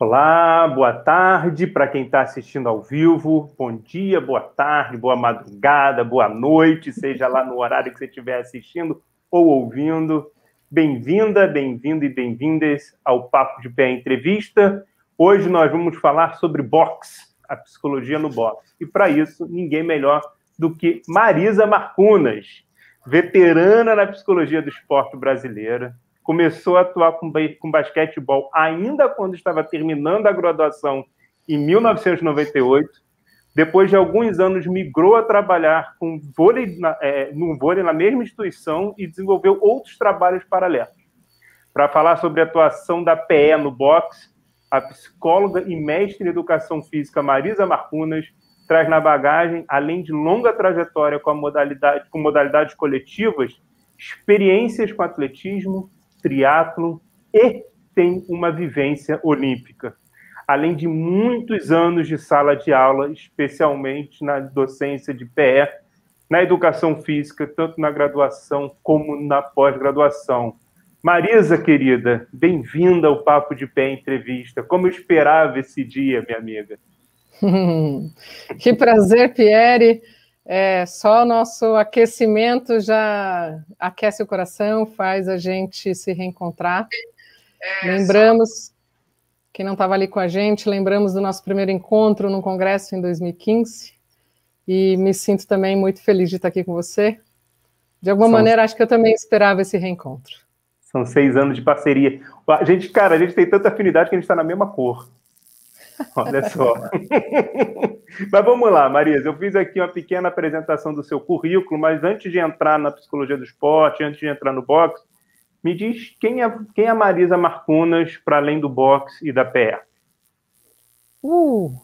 Olá, boa tarde para quem está assistindo ao vivo. Bom dia, boa tarde, boa madrugada, boa noite, seja lá no horário que você estiver assistindo ou ouvindo. Bem-vinda, bem-vindo e bem-vindas ao Papo de Pé Entrevista. Hoje nós vamos falar sobre boxe, a psicologia no boxe. E para isso, ninguém melhor do que Marisa Marcunas, veterana na psicologia do esporte brasileira, começou a atuar com, com basquetebol ainda quando estava terminando a graduação em 1998. Depois de alguns anos, migrou a trabalhar com vôlei, é, no vôlei na mesma instituição e desenvolveu outros trabalhos paralelos. Para falar sobre a atuação da PE no boxe, a psicóloga e mestre em educação física Marisa Marcunas traz na bagagem, além de longa trajetória com, modalidade, com modalidades coletivas, experiências com atletismo, triatlo e tem uma vivência olímpica, além de muitos anos de sala de aula, especialmente na docência de PE, na educação física, tanto na graduação como na pós-graduação. Marisa, querida, bem-vinda ao Papo de Pé Entrevista. Como eu esperava esse dia, minha amiga. que prazer, Pierre. É, só o nosso aquecimento já aquece o coração, faz a gente se reencontrar. É, lembramos, quem não estava ali com a gente, lembramos do nosso primeiro encontro no Congresso em 2015, e me sinto também muito feliz de estar aqui com você. De alguma São... maneira, acho que eu também esperava esse reencontro. São seis anos de parceria. A gente, cara, a gente tem tanta afinidade que a gente está na mesma cor. Olha só. mas vamos lá, Marisa. Eu fiz aqui uma pequena apresentação do seu currículo, mas antes de entrar na psicologia do esporte, antes de entrar no boxe, me diz quem é, quem é a Marisa Marcunas para além do boxe e da PE? Uh,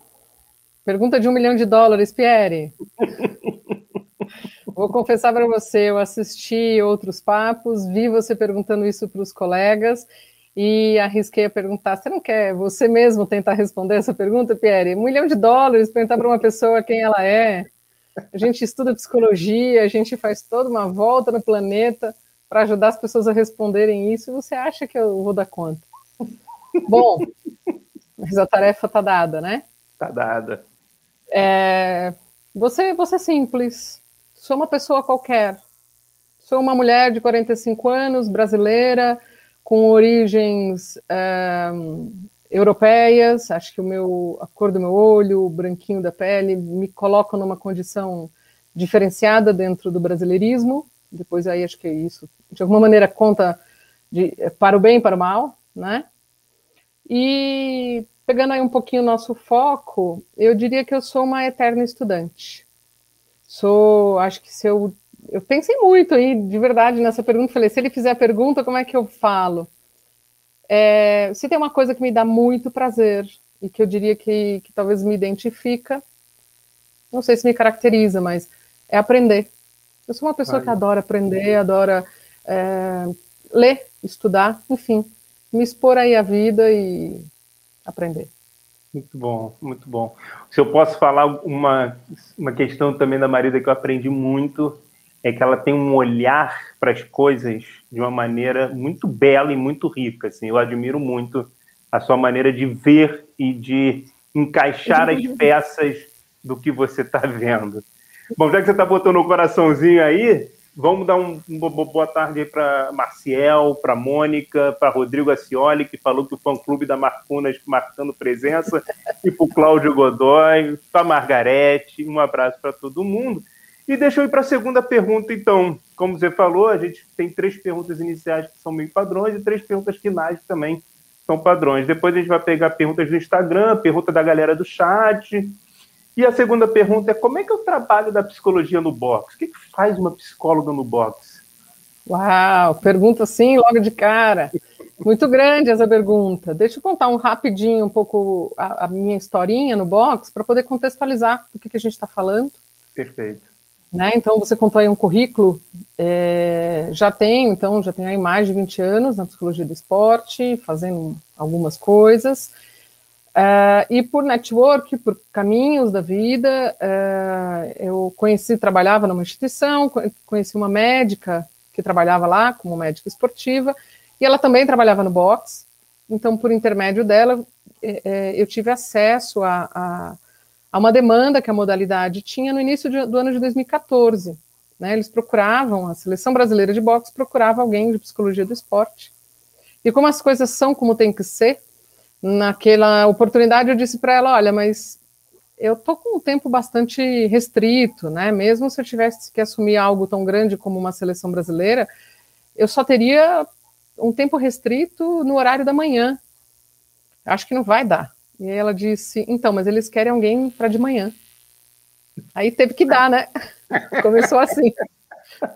pergunta de um milhão de dólares, Pierre. Vou confessar para você, eu assisti outros papos, vi você perguntando isso para os colegas e arrisquei a perguntar: você não quer você mesmo tentar responder essa pergunta, Pierre? Um milhão de dólares, perguntar para uma pessoa quem ela é. A gente estuda psicologia, a gente faz toda uma volta no planeta para ajudar as pessoas a responderem isso. E você acha que eu vou dar conta? Bom, mas a tarefa está dada, né? Está dada. É, você, você é simples. Sou uma pessoa qualquer. Sou uma mulher de 45 anos, brasileira com origens europeias, acho que o meu, a cor do meu olho, o branquinho da pele, me colocam numa condição diferenciada dentro do brasileirismo. Depois aí acho que isso, de alguma maneira, conta de, para o bem e para o mal, né? E pegando aí um pouquinho o nosso foco, eu diria que eu sou uma eterna estudante. Sou, acho que se eu eu pensei muito aí, de verdade, nessa pergunta. Falei, se ele fizer a pergunta, como é que eu falo? É, se tem uma coisa que me dá muito prazer e que eu diria que, que talvez me identifica, não sei se me caracteriza, mas é aprender. Eu sou uma pessoa que adora aprender, adora é, ler, estudar, enfim, me expor aí à vida e aprender. Muito bom, muito bom. Se eu posso falar uma, uma questão também da Marida que eu aprendi muito, é que ela tem um olhar para as coisas de uma maneira muito bela e muito rica. Assim, eu admiro muito a sua maneira de ver e de encaixar as peças do que você está vendo. Bom, já que você está botando o coraçãozinho aí, vamos dar um, uma boa tarde para Marciel, para Mônica, para Rodrigo Acioli, que falou que o fã-clube da Marcunas marcando presença, e para o Cláudio Godoy, para Margarete, um abraço para todo mundo. E deixa eu ir para a segunda pergunta, então. Como você falou, a gente tem três perguntas iniciais que são meio padrões e três perguntas finais que também são padrões. Depois a gente vai pegar perguntas do Instagram, pergunta da galera do chat. E a segunda pergunta é como é que é o trabalho da psicologia no box? O que, que faz uma psicóloga no box? Uau, pergunta assim logo de cara. Muito grande essa pergunta. Deixa eu contar um rapidinho um pouco a, a minha historinha no box para poder contextualizar o que, que a gente está falando. Perfeito. Né? Então, você aí um currículo, é, já tem, então, já tem aí mais de 20 anos na psicologia do esporte, fazendo algumas coisas, é, e por network, por caminhos da vida, é, eu conheci, trabalhava numa instituição, conheci uma médica que trabalhava lá como médica esportiva, e ela também trabalhava no box, então, por intermédio dela, é, eu tive acesso a, a, a, uma demanda que a modalidade tinha no início de, do ano de 2014. Né? Eles procuravam, a seleção brasileira de boxe procurava alguém de psicologia do esporte. E como as coisas são como tem que ser, naquela oportunidade eu disse para ela, olha, mas eu tô com um tempo bastante restrito, né? Mesmo se eu tivesse que assumir algo tão grande como uma seleção brasileira, eu só teria um tempo restrito no horário da manhã. Acho que não vai dar. E ela disse: então, mas eles querem alguém para de manhã. Aí teve que dar, né? Começou assim.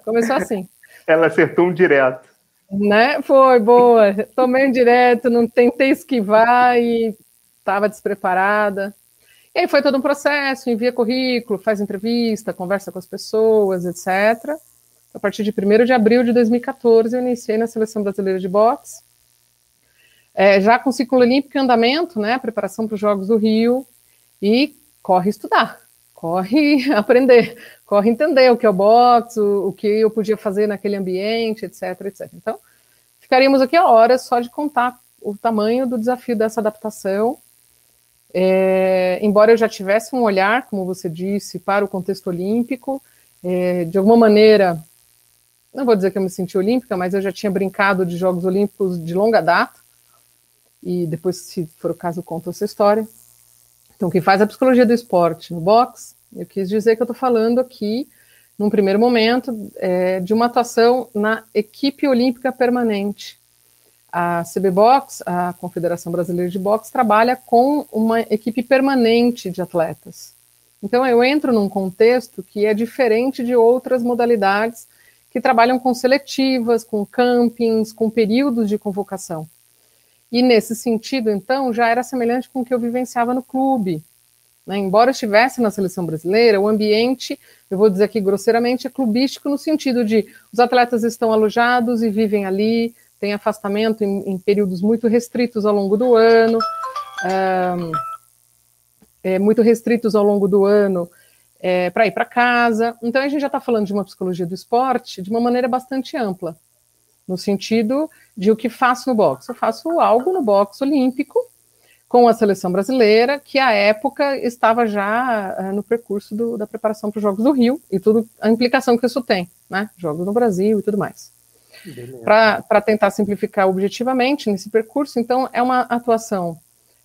Começou assim. Ela acertou um direto. Né? Foi boa. Tomei um direto, não tentei esquivar e estava despreparada. E aí foi todo um processo, envia currículo, faz entrevista, conversa com as pessoas, etc. A partir de 1 de abril de 2014, eu iniciei na Seleção Brasileira de Boxe, é, já com ciclo olímpico em andamento, né, preparação para os Jogos do Rio, e corre estudar, corre aprender, corre entender o que é o boxe, o, o que eu podia fazer naquele ambiente, etc, etc. Então, ficaríamos aqui a horas só de contar o tamanho do desafio dessa adaptação, é, embora eu já tivesse um olhar, como você disse, para o contexto olímpico, é, de alguma maneira não vou dizer que eu me senti olímpica, mas eu já tinha brincado de Jogos Olímpicos de longa data, e depois, se for o caso, conto essa história. Então, quem faz a psicologia do esporte no boxe, eu quis dizer que eu estou falando aqui, num primeiro momento, é, de uma atuação na equipe olímpica permanente. A CB Box, a Confederação Brasileira de Boxe, trabalha com uma equipe permanente de atletas. Então, eu entro num contexto que é diferente de outras modalidades que trabalham com seletivas, com campings, com períodos de convocação. E nesse sentido, então, já era semelhante com o que eu vivenciava no clube. Né? Embora eu estivesse na seleção brasileira, o ambiente, eu vou dizer aqui grosseiramente, é clubístico no sentido de os atletas estão alojados e vivem ali, tem afastamento em, em períodos muito restritos ao longo do ano, um, é, muito restritos ao longo do ano é, para ir para casa. Então a gente já está falando de uma psicologia do esporte de uma maneira bastante ampla, no sentido de o que faço no boxe. Eu faço algo no boxe olímpico com a seleção brasileira, que à época estava já uh, no percurso do, da preparação para os Jogos do Rio e tudo a implicação que isso tem, né? Jogos no Brasil e tudo mais. Para tentar simplificar objetivamente nesse percurso, então é uma atuação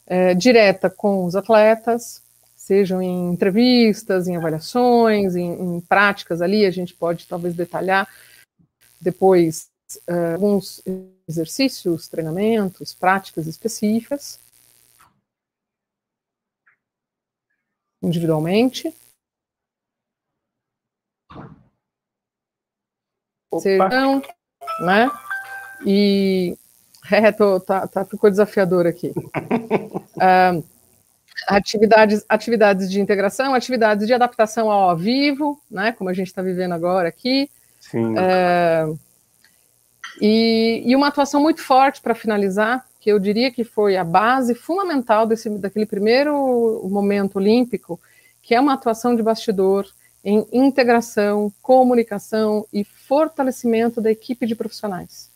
é, direta com os atletas, sejam em entrevistas, em avaliações, em, em práticas ali, a gente pode talvez detalhar depois uh, alguns exercícios, treinamentos, práticas específicas, individualmente. Sejam, né? E é, tô, tá, tá, ficou desafiador aqui. uh, atividades, atividades de integração, atividades de adaptação ao, ao vivo, né, como a gente está vivendo agora aqui. Sim. É, e, e, uma atuação muito forte para finalizar, que eu diria que foi a base fundamental desse, daquele primeiro momento olímpico, que é uma atuação de bastidor em integração, comunicação e fortalecimento da equipe de profissionais.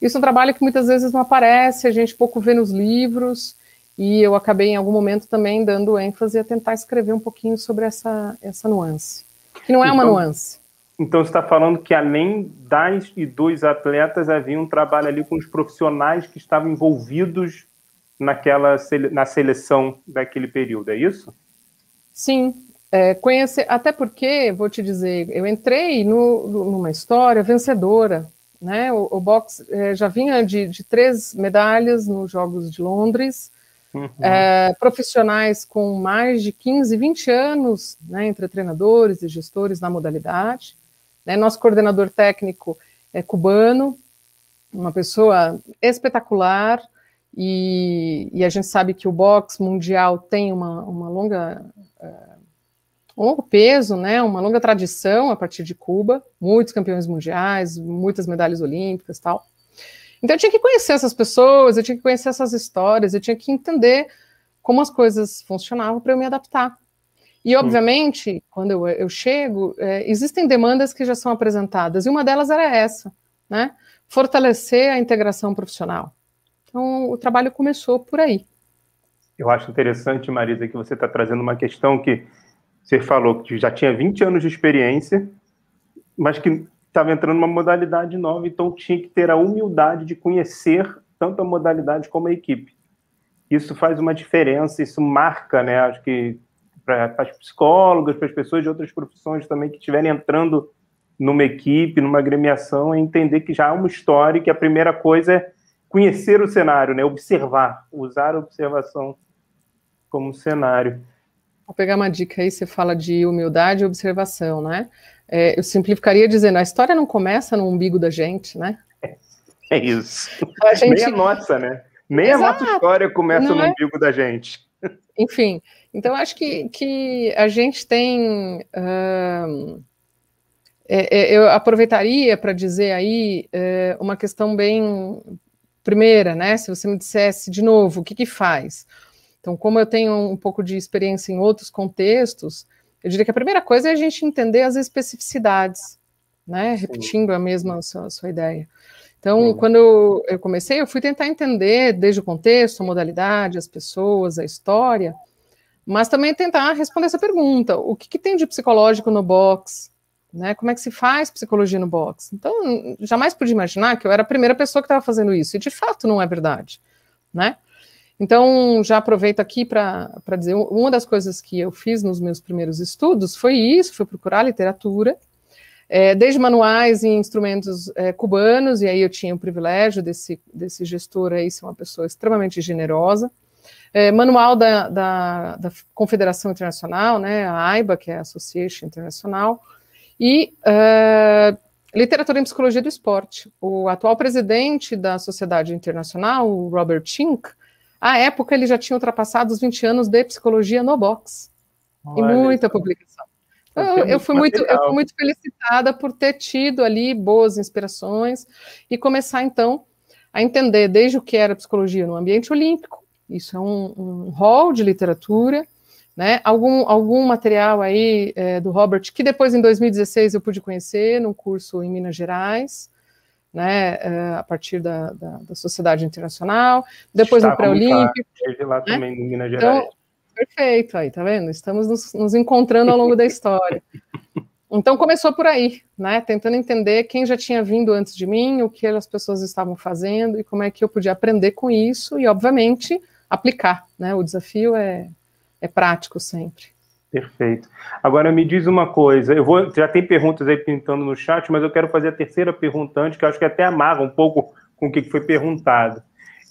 Isso é um trabalho que muitas vezes não aparece, a gente pouco vê nos livros, e eu acabei em algum momento também dando ênfase a tentar escrever um pouquinho sobre essa, essa nuance, que não é uma então, nuance. Então você está falando que além das e dos atletas havia um trabalho ali com os profissionais que estavam envolvidos naquela na seleção daquele período, é isso? Sim, é, conhecer, até porque, vou te dizer, eu entrei no, numa história vencedora, né? O, o boxe é, já vinha de, de três medalhas nos Jogos de Londres, Uhum. É, profissionais com mais de 15, 20 anos, né, entre treinadores e gestores na modalidade. Né, nosso coordenador técnico é cubano, uma pessoa espetacular, e, e, a gente sabe que o boxe mundial tem uma, uma longa, uh, um longo peso, né, uma longa tradição a partir de Cuba, muitos campeões mundiais, muitas medalhas olímpicas tal. Então eu tinha que conhecer essas pessoas, eu tinha que conhecer essas histórias, eu tinha que entender como as coisas funcionavam para eu me adaptar. E, obviamente, quando eu, eu chego, é, existem demandas que já são apresentadas, e uma delas era essa, né? Fortalecer a integração profissional. Então, o trabalho começou por aí. Eu acho interessante, Marisa, que você está trazendo uma questão que você falou que já tinha 20 anos de experiência, mas que estava entrando numa modalidade nova, então tinha que ter a humildade de conhecer tanto a modalidade como a equipe. Isso faz uma diferença, isso marca, né? Acho que para as psicólogas, para as pessoas de outras profissões também que estiverem entrando numa equipe, numa agremiação, é entender que já há uma história e que a primeira coisa é conhecer o cenário, né? Observar, usar a observação como cenário. Vou pegar uma dica aí, você fala de humildade e observação, né? É, eu simplificaria dizendo, a história não começa no umbigo da gente, né? É isso. A gente... Nem a nossa, né? Nem Exato. a nossa história começa não no é? umbigo da gente. Enfim, então acho que, que a gente tem. Uh, é, eu aproveitaria para dizer aí é, uma questão bem primeira, né? Se você me dissesse de novo, o que, que faz? Então, como eu tenho um pouco de experiência em outros contextos, eu diria que a primeira coisa é a gente entender as especificidades, né? Repetindo a mesma a sua, a sua ideia. Então, quando eu, eu, comecei, eu fui tentar entender desde o contexto, a modalidade, as pessoas, a história, mas também tentar responder essa pergunta: o que, que tem de psicológico no box? Né? Como é que se faz psicologia no box? Então, jamais pude imaginar que eu era a primeira pessoa que estava fazendo isso, e de fato não é verdade, né? Então, já aproveito aqui para dizer, uma das coisas que eu fiz nos meus primeiros estudos foi isso, foi procurar literatura, é, desde manuais e instrumentos é, cubanos, e aí eu tinha o privilégio desse, desse gestor aí ser uma pessoa extremamente generosa, é, manual da, da, da, Confederação Internacional, né, a AIBA, que é a Association Internacional, e é, literatura em psicologia do esporte. O atual presidente da Sociedade Internacional, o Robert Chink, à época, ele já tinha ultrapassado os 20 anos de psicologia no box. Olha, e muita publicação. Eu, eu, fui muito, eu fui muito felicitada por ter tido ali boas inspirações e começar, então, a entender desde o que era psicologia no ambiente olímpico, isso é um, um hall de literatura, né? Algum, algum material aí é, do Robert, que depois em 2016 eu pude conhecer num curso em Minas Gerais, né, uh, a partir da, da, da, Sociedade Internacional, depois Estava no pré-olímpico. Esteve lá né? também em Minas então, Gerais. Então, perfeito, aí, tá vendo? Estamos nos, nos encontrando ao longo da história. Então começou por aí, né, tentando entender quem já tinha vindo antes de mim, o que as pessoas estavam fazendo e como é que eu podia aprender com isso e, obviamente, aplicar, né? O desafio é, é prático sempre. Perfeito. Agora me diz uma coisa, eu vou, já tem perguntas aí pintando no chat, mas eu quero fazer a terceira pergunta antes, que eu acho que até amarra um pouco com o que foi perguntado.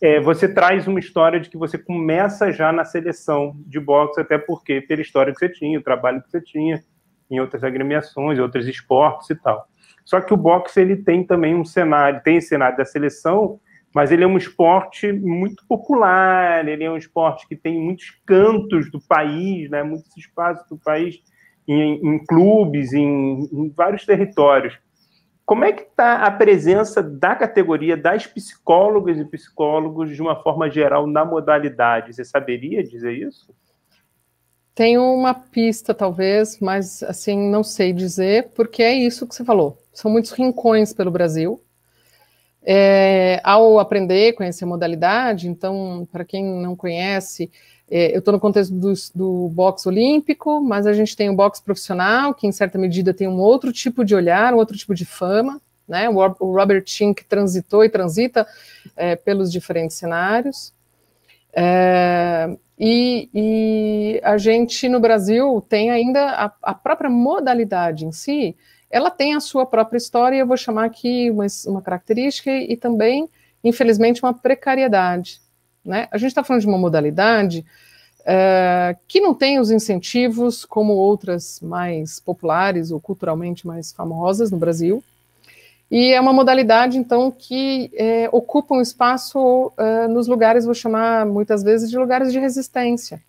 É, você traz uma história de que você começa já na seleção de boxe, até porque pela história que você tinha, o trabalho que você tinha em outras agremiações, outros esportes e tal. Só que o boxe ele tem também um cenário, tem cenário da seleção, mas ele é um esporte muito popular, ele é um esporte que tem muitos cantos do país, né, muitos espaços do país, em, em clubes, em, em, vários territórios. Como é que está a presença da categoria das psicólogas e psicólogos de uma forma geral na modalidade? Você saberia dizer isso? Tenho uma pista, talvez, mas assim, não sei dizer, porque é isso que você falou. São muitos rincões pelo Brasil, é, ao aprender, conhecer a modalidade, então, para quem não conhece, é, eu estou no contexto do, do boxe olímpico, mas a gente tem o boxe profissional, que em certa medida tem um outro tipo de olhar, um outro tipo de fama, né? O, Robert Chink transitou e transita é, pelos diferentes cenários. É, e, e, a gente no Brasil tem ainda a, a própria modalidade em si, ela tem a sua própria história, eu vou chamar aqui uma, uma característica e, e, também, infelizmente, uma precariedade. Né? A gente está falando de uma modalidade uh, que não tem os incentivos como outras mais populares ou culturalmente mais famosas no Brasil, e é uma modalidade, então, que é, ocupa um espaço uh, nos lugares, vou chamar muitas vezes de lugares de resistência.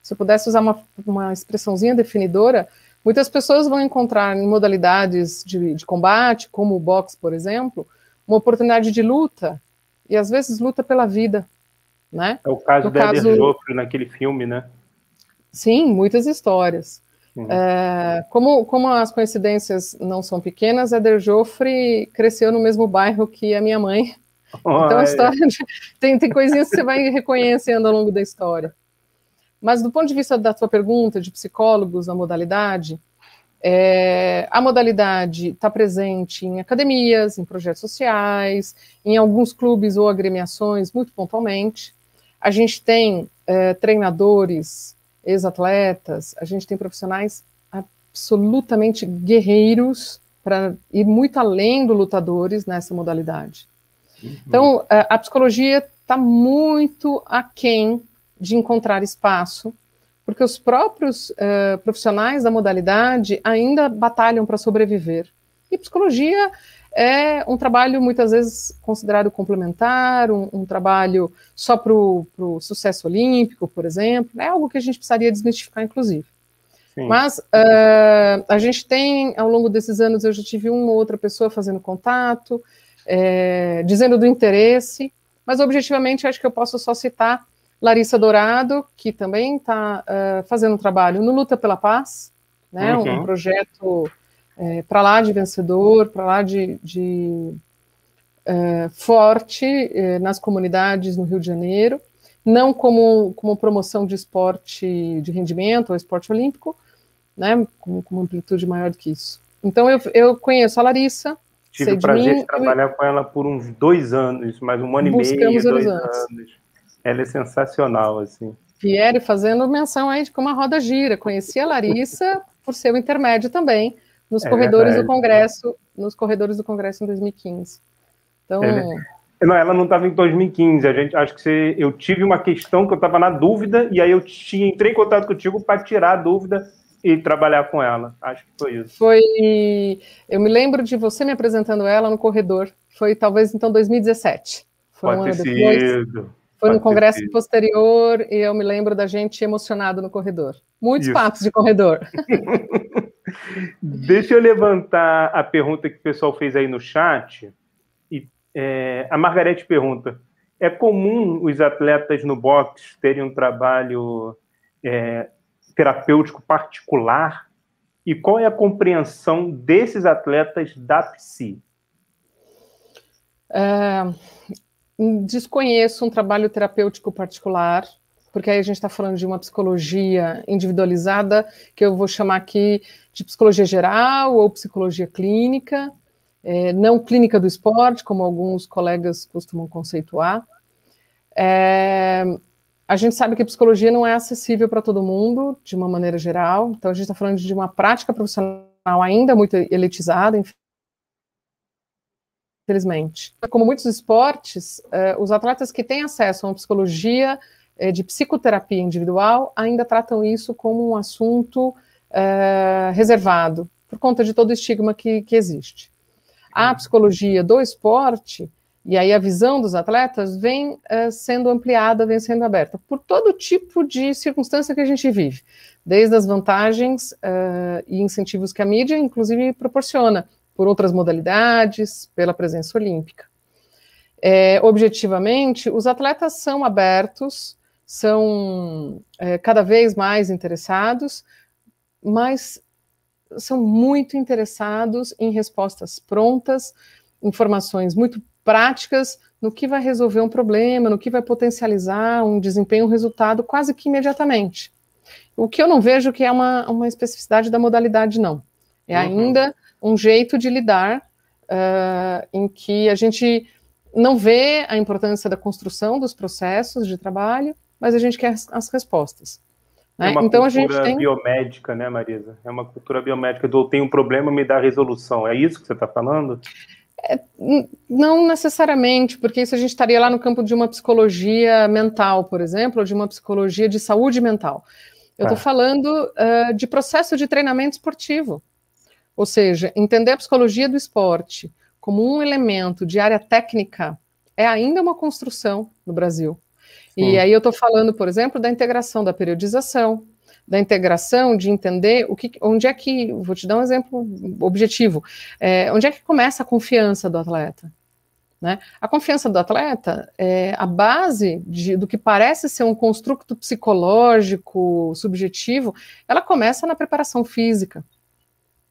Se eu pudesse usar uma, uma expressãozinha definidora, Muitas pessoas vão encontrar em modalidades de, de combate, como o boxe, por exemplo, uma oportunidade de luta, e às vezes luta pela vida, né? É o caso no da caso... Joffre naquele filme, né? Sim, muitas histórias. Uhum. É, como, como as coincidências não são pequenas, Eder Joffre cresceu no mesmo bairro que a minha mãe. Oh, então, a história de, tem, tem coisinhas que você vai reconhecendo ao longo da história. Mas do ponto de vista da sua pergunta de psicólogos na modalidade, é, a modalidade está presente em academias, em projetos sociais, em alguns clubes ou agremiações, muito pontualmente. A gente tem é, treinadores, ex-atletas, a gente tem profissionais absolutamente guerreiros para ir muito além do lutadores nessa modalidade. Uhum. Então, a, a psicologia está muito aquém de encontrar espaço porque os próprios uh, profissionais da modalidade ainda batalham para sobreviver. E psicologia é um trabalho muitas vezes considerado complementar, um, um trabalho só para o sucesso olímpico, por exemplo, é algo que a gente precisaria desmistificar, inclusive. Sim. Mas uh, a gente tem, ao longo desses anos, eu já tive uma ou outra pessoa fazendo contato, é, dizendo do interesse, mas objetivamente acho que eu posso só citar Larissa Dourado, que também está uh, eh, fazendo um trabalho no Luta pela Paz, né, uhum. um projeto é, para lá de vencedor, para lá de, de é, forte é, nas comunidades no Rio de Janeiro, não como, como promoção de esporte de rendimento ou esporte olímpico, né, com, com uma amplitude maior do que isso. Então eu, eu conheço a Larissa. Tive o prazer de, mim, de trabalhar eu... com ela por uns dois anos, mais um ano e meio, dois anos. anos. Ela é sensacional, assim. Pierre fazendo menção aí de como a roda gira. Conheci a Larissa por ser o intermédio também nos é corredores verdade. do Congresso, nos corredores do Congresso em 2015. Então, não, ela não estava em 2015. A gente, acho que você, eu tive uma questão que eu estava na dúvida e aí eu entrei em contato contigo para tirar a dúvida e trabalhar com ela. Acho que foi isso. Foi. Eu me lembro de você me apresentando ela no corredor. Foi talvez então 2017. Foi Pode um ano depois. Foi no congresso posterior e eu me lembro da gente emocionado no corredor. Muitos Isso. papos de corredor. Deixa eu levantar a pergunta que o pessoal fez aí no chat. E, é, a Margarete pergunta: é comum os atletas no boxe terem um trabalho é, terapêutico particular? E qual é a compreensão desses atletas da psi? É, desconheço um trabalho terapêutico particular, porque aí a gente está falando de uma psicologia individualizada, que eu vou chamar aqui de psicologia geral ou psicologia clínica, é, não clínica do esporte, como alguns colegas costumam conceituar. É, a gente sabe que a psicologia não é acessível para todo mundo, de uma maneira geral, então a gente está falando de uma prática profissional ainda muito elitizada, infelizmente. Como muitos esportes, uh, os atletas que têm acesso a uma psicologia uh, de psicoterapia individual ainda tratam isso como um assunto uh, reservado, por conta de todo o estigma que, que existe. A uhum. psicologia do esporte, e aí a visão dos atletas, vem sendo ampliada, vem sendo aberta, por todo tipo de circunstância que a gente vive, desde as vantagens e incentivos que a mídia, inclusive, proporciona por outras modalidades, pela presença olímpica. É, objetivamente, os atletas são abertos, são é, cada vez mais interessados, mas são muito interessados em respostas prontas, informações muito práticas no que vai resolver um problema, no que vai potencializar um desempenho, um resultado quase que imediatamente. O que eu não vejo que é uma, uma especificidade da modalidade, não. É uhum. ainda um jeito de lidar uh, em que a gente não vê a importância da construção dos processos de trabalho, mas a gente quer as respostas. Né? É uma então cultura a gente tem biomédica, né, Marisa? É uma cultura biomédica do tem um problema, me dá a resolução. É isso que você está falando? É, não necessariamente, porque isso a gente estaria lá no campo de uma psicologia mental, por exemplo, ou de uma psicologia de saúde mental. Eu estou ah. falando uh, de processo de treinamento esportivo. Ou seja, entender a psicologia do esporte como um elemento de área técnica é ainda uma construção no Brasil. E aí eu estou falando, por exemplo, da integração da periodização, da integração de entender o que, onde é que, vou te dar um exemplo objetivo, é, onde é que começa a confiança do atleta. Né? A confiança do atleta, é a base de, do que parece ser um construto psicológico subjetivo, ela começa na preparação física.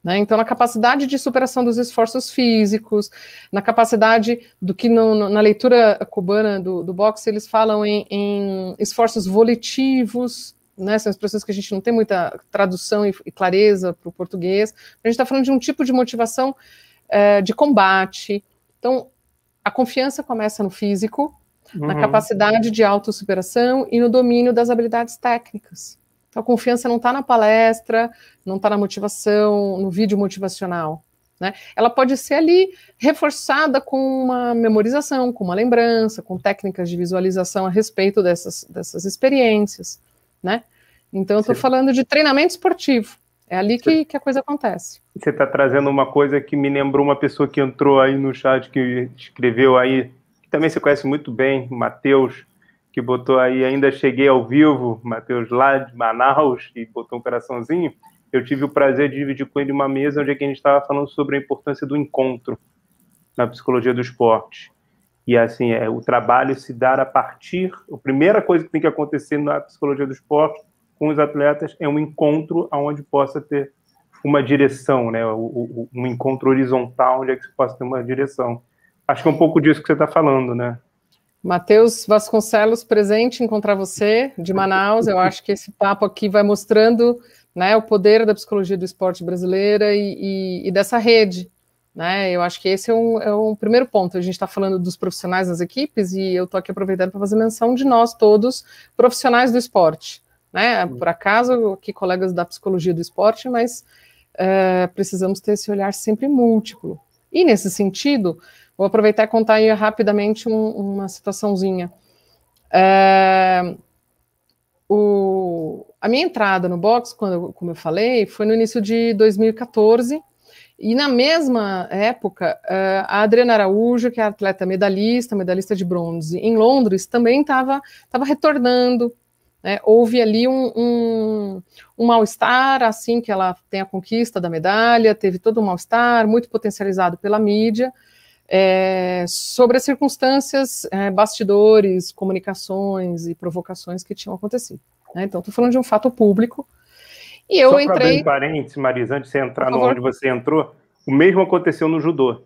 Né? Então, na capacidade de superação dos esforços físicos, na capacidade do que no, no, na leitura cubana do, do boxe eles falam em, em esforços volitivos, né, são expressões que a gente não tem muita tradução e, e clareza para o português. A gente está falando de um tipo de motivação é, de combate. Então, a confiança começa no físico, uhum. na capacidade de autossuperação e no domínio das habilidades técnicas. Então, a confiança não está na palestra, não está na motivação, no vídeo motivacional. Né? Ela pode ser ali reforçada com uma memorização, com uma lembrança, com técnicas de visualização a respeito dessas, dessas experiências. Né? Então, eu estou falando de treinamento esportivo. É ali que, que a coisa acontece. Você está trazendo uma coisa que me lembrou uma pessoa que entrou aí no chat, que escreveu aí, que também você conhece muito bem, Matheus, que botou aí, ainda cheguei ao vivo, Matheus lá de Manaus, e botou um coraçãozinho eu tive o prazer de dividir com ele uma mesa onde a gente estava falando sobre a importância do encontro na psicologia do esporte. E assim, é, o trabalho se dar a partir. A primeira coisa que tem que acontecer na psicologia do esporte com os atletas é um encontro onde possa ter uma direção, né? Um encontro horizontal onde é que se possa ter uma direção. Acho que é um pouco disso que você está falando, né? Matheus Vasconcelos, presente encontrar você de Manaus. Eu acho que esse papo aqui vai mostrando né, o poder da psicologia do esporte brasileira e, e, e dessa rede. Né? Eu acho que esse é um, é um primeiro ponto. A gente está falando dos profissionais das equipes e eu estou aqui aproveitando para fazer menção de nós todos, profissionais do esporte. Né? Por acaso, aqui colegas da psicologia do esporte, mas é, precisamos ter esse olhar sempre múltiplo. E nesse sentido, vou aproveitar e contar aí rapidamente um, uma situaçãozinha. É, o, a minha entrada no box, quando, como eu falei, foi no início de 2014. E na mesma época, eh, a Adriana Araújo, que é atleta medalhista, medalhista de bronze em Londres, também estava retornando. Né? Houve ali um, um, um mal-estar, assim que ela tem a conquista da medalha, teve todo um mal-estar, muito potencializado pela mídia, é, sobre as circunstâncias, é, bastidores, comunicações e provocações que tinham acontecido. Né? Então, estou falando de um fato público. E eu Só entrei. Só parênteses, Marisa, antes de você entrar no onde você entrou, o mesmo aconteceu no judô.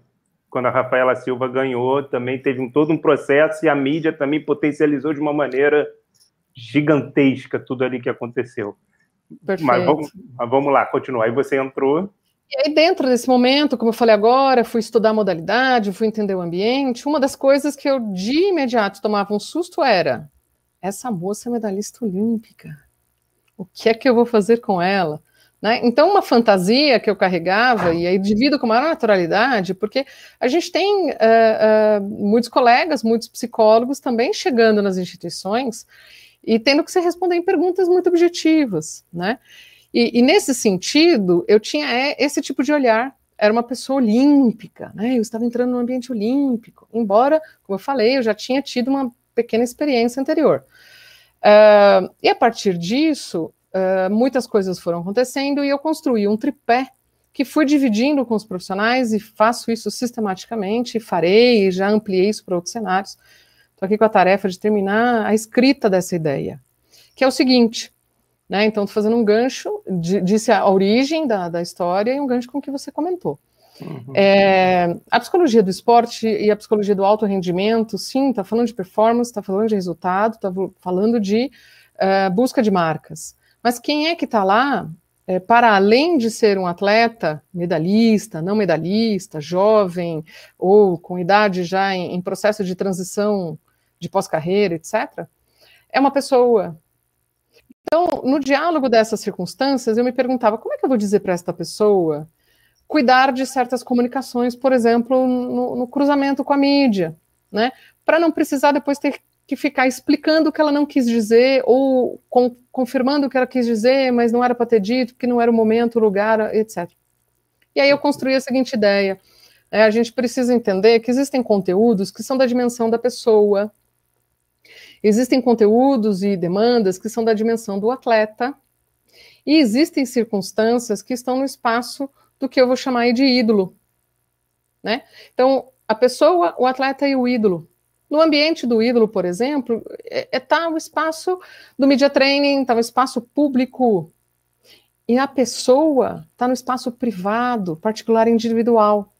Quando a Rafaela Silva ganhou, também teve um, todo um processo e a mídia também potencializou de uma maneira gigantesca tudo ali que aconteceu. Perfeito. Mas vamos, mas vamos lá, continua. Aí você entrou. E aí, dentro desse momento, como eu falei agora, fui estudar a modalidade, fui entender o ambiente. Uma das coisas que eu de imediato tomava um susto era: essa moça é medalhista olímpica. O que é que eu vou fazer com ela? Né? Então, uma fantasia que eu carregava, e aí divido com maior naturalidade, porque a gente tem uh, uh, muitos colegas, muitos psicólogos também chegando nas instituições e tendo que se responder em perguntas muito objetivas, né? E, e, nesse sentido, eu tinha é, esse tipo de olhar. Era uma pessoa olímpica, né? Eu estava entrando no ambiente olímpico, embora, como eu falei, eu já tinha tido uma pequena experiência anterior. Uh, e a partir disso, uh, muitas coisas foram acontecendo e eu construí um tripé que fui dividindo com os profissionais e faço isso sistematicamente, farei, e já ampliei isso para outros cenários. Estou aqui com a tarefa de terminar a escrita dessa ideia, que é o seguinte: né? Então, estou fazendo um gancho, disse a origem da, da história e um gancho com o que você comentou. Uhum. É, a psicologia do esporte e a psicologia do alto rendimento, sim, está falando de performance, está falando de resultado, está falando de uh, busca de marcas. Mas quem é que está lá é, para além de ser um atleta medalhista, não medalhista, jovem ou com idade já em, em processo de transição de pós-carreira, etc., é uma pessoa então, no diálogo dessas circunstâncias, eu me perguntava como é que eu vou dizer para esta pessoa cuidar de certas comunicações, por exemplo, no, no cruzamento com a mídia, né? Para não precisar depois ter que ficar explicando o que ela não quis dizer ou com, confirmando o que ela quis dizer, mas não era para ter dito, que não era o momento, o lugar, etc. E aí eu construí a seguinte ideia: é, a gente precisa entender que existem conteúdos que são da dimensão da pessoa, Existem conteúdos e demandas que são da dimensão do atleta, e existem circunstâncias que estão no espaço do que eu vou chamar de ídolo. Né? Então, a pessoa, o atleta e o ídolo. No ambiente do ídolo, por exemplo, é, é tá o espaço do media training, está o espaço público. E a pessoa está no espaço privado, particular individual.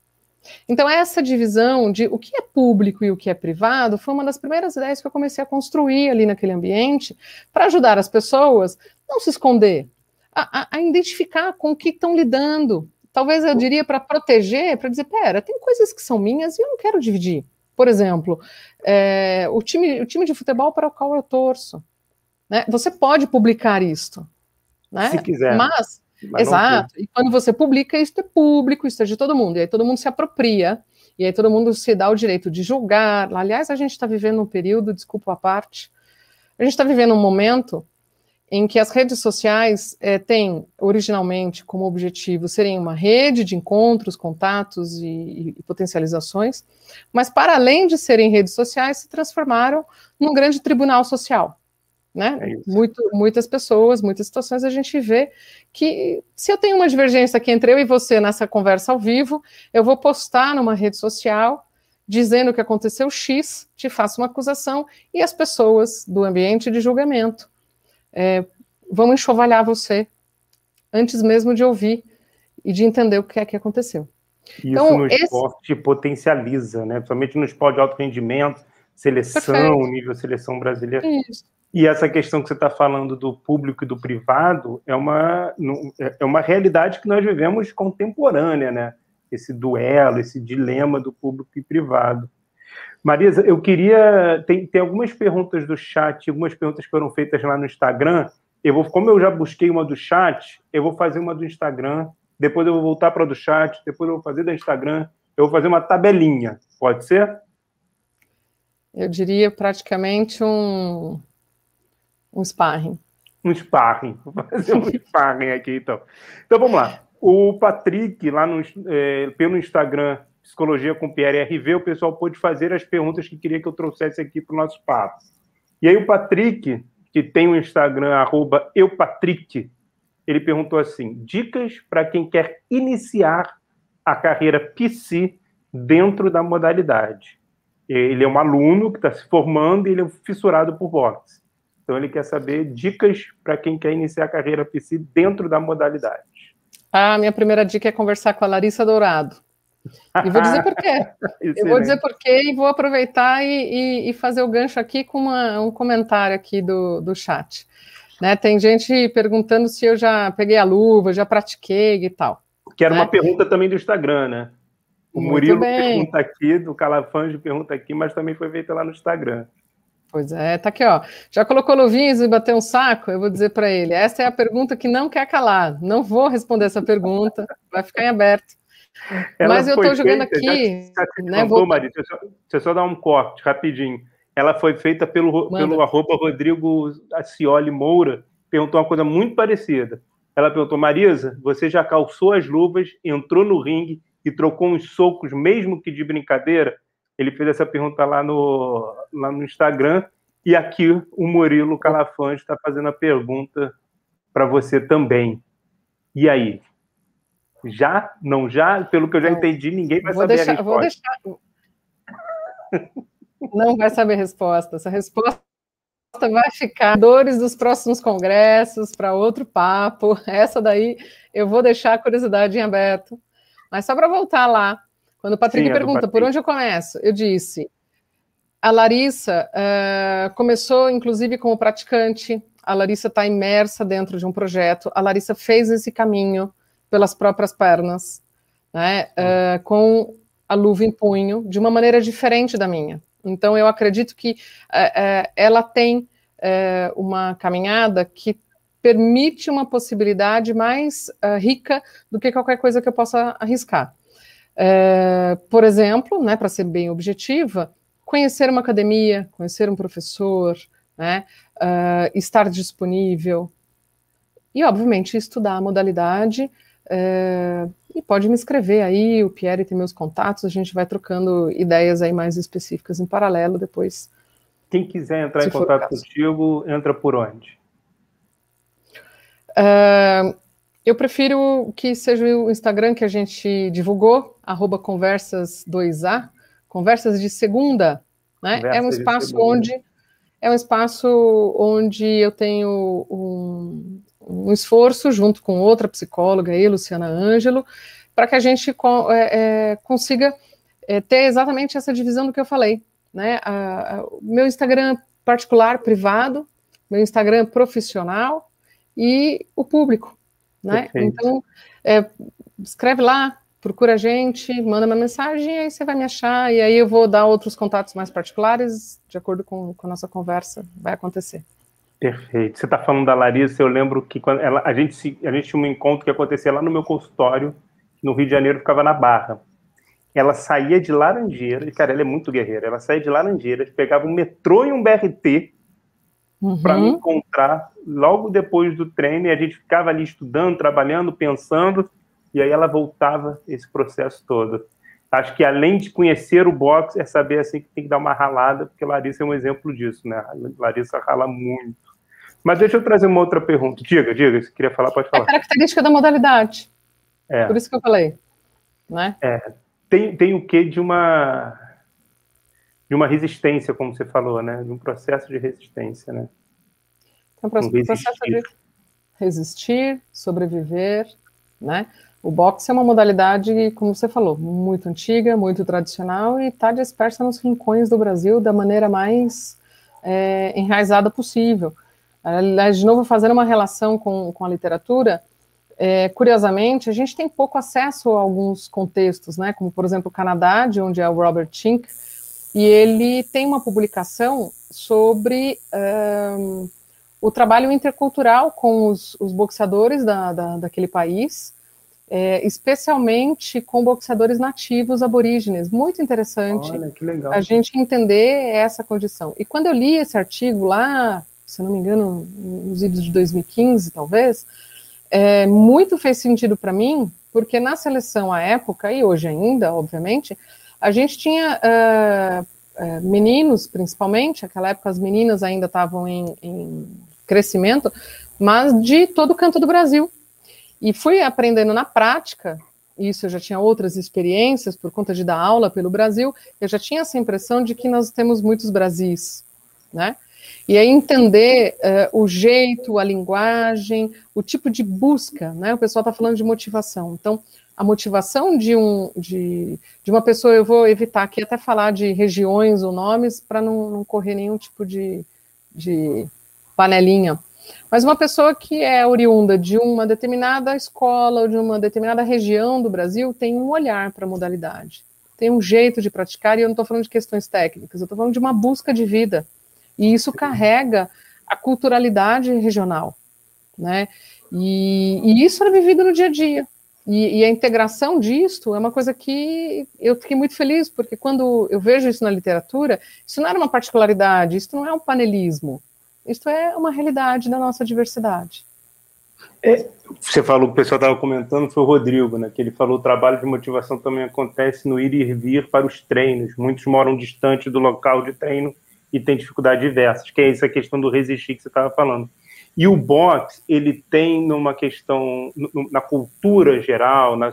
Então, essa divisão de o que é público e o que é privado foi uma das primeiras ideias que eu comecei a construir ali naquele ambiente para ajudar as pessoas a não se esconder, a, a, a identificar com o que estão lidando. Talvez eu diria para proteger, para dizer, pera, tem coisas que são minhas e eu não quero dividir. Por exemplo, é, o, time, o time de futebol para o qual eu torço. Né? Você pode publicar isto. Né? Se quiser. Mas Exato. E quando você publica, isso é público, isso é de todo mundo. E aí todo mundo se apropria, e aí todo mundo se dá o direito de julgar. Aliás, a gente está vivendo um período, desculpa a parte, a gente está vivendo um momento em que as redes sociais é, têm originalmente como objetivo serem uma rede de encontros, contatos e, e, potencializações, mas para além de serem redes sociais, se transformaram num grande tribunal social né? É Muito, muitas pessoas, muitas situações a gente vê que se eu tenho uma divergência aqui entre eu e você nessa conversa ao vivo, eu vou postar numa rede social dizendo que aconteceu X, te faço uma acusação e as pessoas do ambiente de julgamento é, vão enxovalhar você antes mesmo de ouvir e de entender o que é que aconteceu. Isso então, no esse... esporte potencializa, né? Principalmente no esporte de alto rendimento, seleção, Perfeito. nível seleção brasileira. Isso. E essa questão que você está falando do público e do privado é uma, é uma realidade que nós vivemos contemporânea, né? Esse duelo, esse dilema do público e privado. Marisa, eu queria. Tem, tem algumas perguntas do chat, algumas perguntas que foram feitas lá no Instagram. Eu vou, como eu já busquei uma do chat, eu vou fazer uma do Instagram, depois eu vou voltar para do chat, depois eu vou fazer do Instagram, eu vou fazer uma tabelinha. Pode ser? Eu diria praticamente um, um sparring. Um sparring. Vou fazer um sparring aqui, então. Então, vamos lá. O Patrick, lá no, é, pelo Instagram, Psicologia com Pierre RV, o pessoal pôde fazer as perguntas que queria que eu trouxesse aqui para o nosso papo. E aí o Patrick, que tem o Instagram, arroba eupatrick, ele perguntou assim, dicas para quem quer iniciar a carreira PC dentro da modalidade. Ele é um aluno que está se formando e ele é fissurado por boxe. Então, ele quer saber dicas para quem quer iniciar a carreira PC dentro da modalidade. A minha primeira dica é conversar com a Larissa Dourado. E vou dizer por quê. Eu vou dizer por quê e vou aproveitar e, e, e fazer o gancho aqui com uma, um comentário aqui do, do chat. Né, tem gente perguntando se eu já peguei a luva, já pratiquei e tal. Que era né? uma pergunta também do Instagram, né? O Muito Murilo bem. pergunta aqui, do Calafanjo pergunta aqui, mas também foi feita lá no Instagram. Pois é, tá aqui, ó. Já colocou luvinhos e bateu um saco? Eu vou dizer para ele. Essa é a pergunta que não quer calar. Não vou responder essa pergunta, vai ficar em aberto. Ela Mas eu estou jogando aqui. Já, já né, contou, vou... Maria, deixa eu, só, deixa eu, só, dar um corte rapidinho. Ela foi feita pelo, pelo arroba Rodrigo Acioli Moura, perguntou uma coisa muito parecida. Ela perguntou, Marisa, você já calçou as luvas, entrou no ringue e trocou uns socos, mesmo que de brincadeira? Ele fez essa pergunta lá no, lá no Instagram. E aqui o Murilo Calafante está fazendo a pergunta para você também. E aí? Já? Não já? Pelo que eu já entendi, ninguém vai vou saber deixar, a resposta. Vou deixar... Não vai saber a resposta. Essa resposta vai ficar dores dos próximos congressos para outro papo. Essa daí eu vou deixar a curiosidade em aberto. Mas só para voltar lá, quando o Patrick Sim, pergunta por onde eu começo, eu disse: a Larissa uh, começou, inclusive, como praticante. A Larissa está imersa dentro de um projeto. A Larissa fez esse caminho pelas próprias pernas, né, uh, com a luva em punho, de uma maneira diferente da minha. Então, eu acredito que uh, ela tem uma caminhada que permite uma possibilidade mais rica do que qualquer coisa que eu possa arriscar. É, por exemplo, né, para ser bem objetiva, conhecer uma academia, conhecer um professor, né, uh, estar disponível e, obviamente, estudar a modalidade. Uh, e pode me escrever aí, o Pierre tem meus contatos, a gente vai trocando ideias aí mais específicas em paralelo depois. Quem quiser entrar em contato contigo, entra por onde? Uh, eu prefiro que seja o Instagram que a gente divulgou, arroba conversas2a, conversas de segunda, né? é um espaço onde é um espaço onde eu tenho um, um esforço junto com outra psicóloga aí, Luciana Ângelo, para que a gente é, é, consiga é, ter exatamente essa divisão do que eu falei. Né? O meu Instagram particular, privado, meu Instagram profissional e o público. Né? Então, é, escreve lá, procura a gente, manda uma mensagem, e aí você vai me achar, e aí eu vou dar outros contatos mais particulares, de acordo com, com a nossa conversa, vai acontecer. Perfeito. Você está falando da Larissa, eu lembro que quando ela, a, gente, a gente tinha um encontro que acontecia lá no meu consultório, no Rio de Janeiro, ficava na Barra. Ela saía de Laranjeiras, cara, ela é muito guerreira, ela saía de Laranjeiras, pegava um metrô e um BRT uhum. para me encontrar logo depois do treino, e a gente ficava ali estudando, trabalhando, pensando, e aí ela voltava esse processo todo. Acho que além de conhecer o boxe, é saber assim que tem que dar uma ralada, porque Larissa é um exemplo disso, né? A Larissa rala muito. Mas deixa eu trazer uma outra pergunta. Diga, diga, se queria falar, pode falar. É característica da modalidade. É. Por isso que eu falei. Né? É. Tem, tem o quê de uma de uma resistência, como você falou, né? De um processo de resistência, né? Um processo, um processo de resistir, sobreviver, né? O boxe é uma modalidade, como você falou, muito antiga, muito tradicional e está dispersa nos rincões do Brasil da maneira mais é, enraizada possível. Aliás, de novo, fazendo uma relação com, com a literatura, é, curiosamente, a gente tem pouco acesso a alguns contextos, né? Como, por exemplo, o Canadá, de onde é o Robert Chink, e ele tem uma publicação sobre um, o trabalho intercultural com os, os boxeadores da, da, daquele país, é, especialmente com boxeadores nativos aborígenes. Muito interessante Olha, que legal. a gente entender essa condição. E quando eu li esse artigo lá se não me engano, nos idos de 2015, talvez, é, muito fez sentido para mim, porque na seleção à época, e hoje ainda, obviamente, a gente tinha uh, uh, meninos, principalmente, naquela época as meninas ainda estavam em, em crescimento, mas de todo canto do Brasil. E fui aprendendo na prática, isso eu já tinha outras experiências por conta de dar aula pelo Brasil, eu já tinha essa impressão de que nós temos muitos Brasis, né? E aí entender uh, o jeito, a linguagem, o tipo de busca, né? O pessoal está falando de motivação. Então, a motivação de, um, de, de uma pessoa, eu vou evitar aqui até falar de regiões ou nomes para não, não correr nenhum tipo de, de panelinha. Mas uma pessoa que é oriunda de uma determinada escola ou de uma determinada região do Brasil tem um olhar para a modalidade, tem um jeito de praticar, e eu não estou falando de questões técnicas, eu estou falando de uma busca de vida. E isso carrega a culturalidade regional, né? E, e isso é vivido no dia a dia. E, e, a integração disto é uma coisa que eu fiquei muito feliz, porque quando eu vejo isso na literatura, isso não era uma particularidade, isso não é um panelismo, isso é uma realidade da nossa diversidade. É, você falou, o pessoal estava comentando, foi o Rodrigo, né, que ele falou o trabalho de motivação também acontece no ir e vir para os treinos. Muitos moram distante do local de treino e tem dificuldades diversas, que é essa questão do resistir que você estava falando. E o boxe, ele tem numa questão, na cultura geral, na,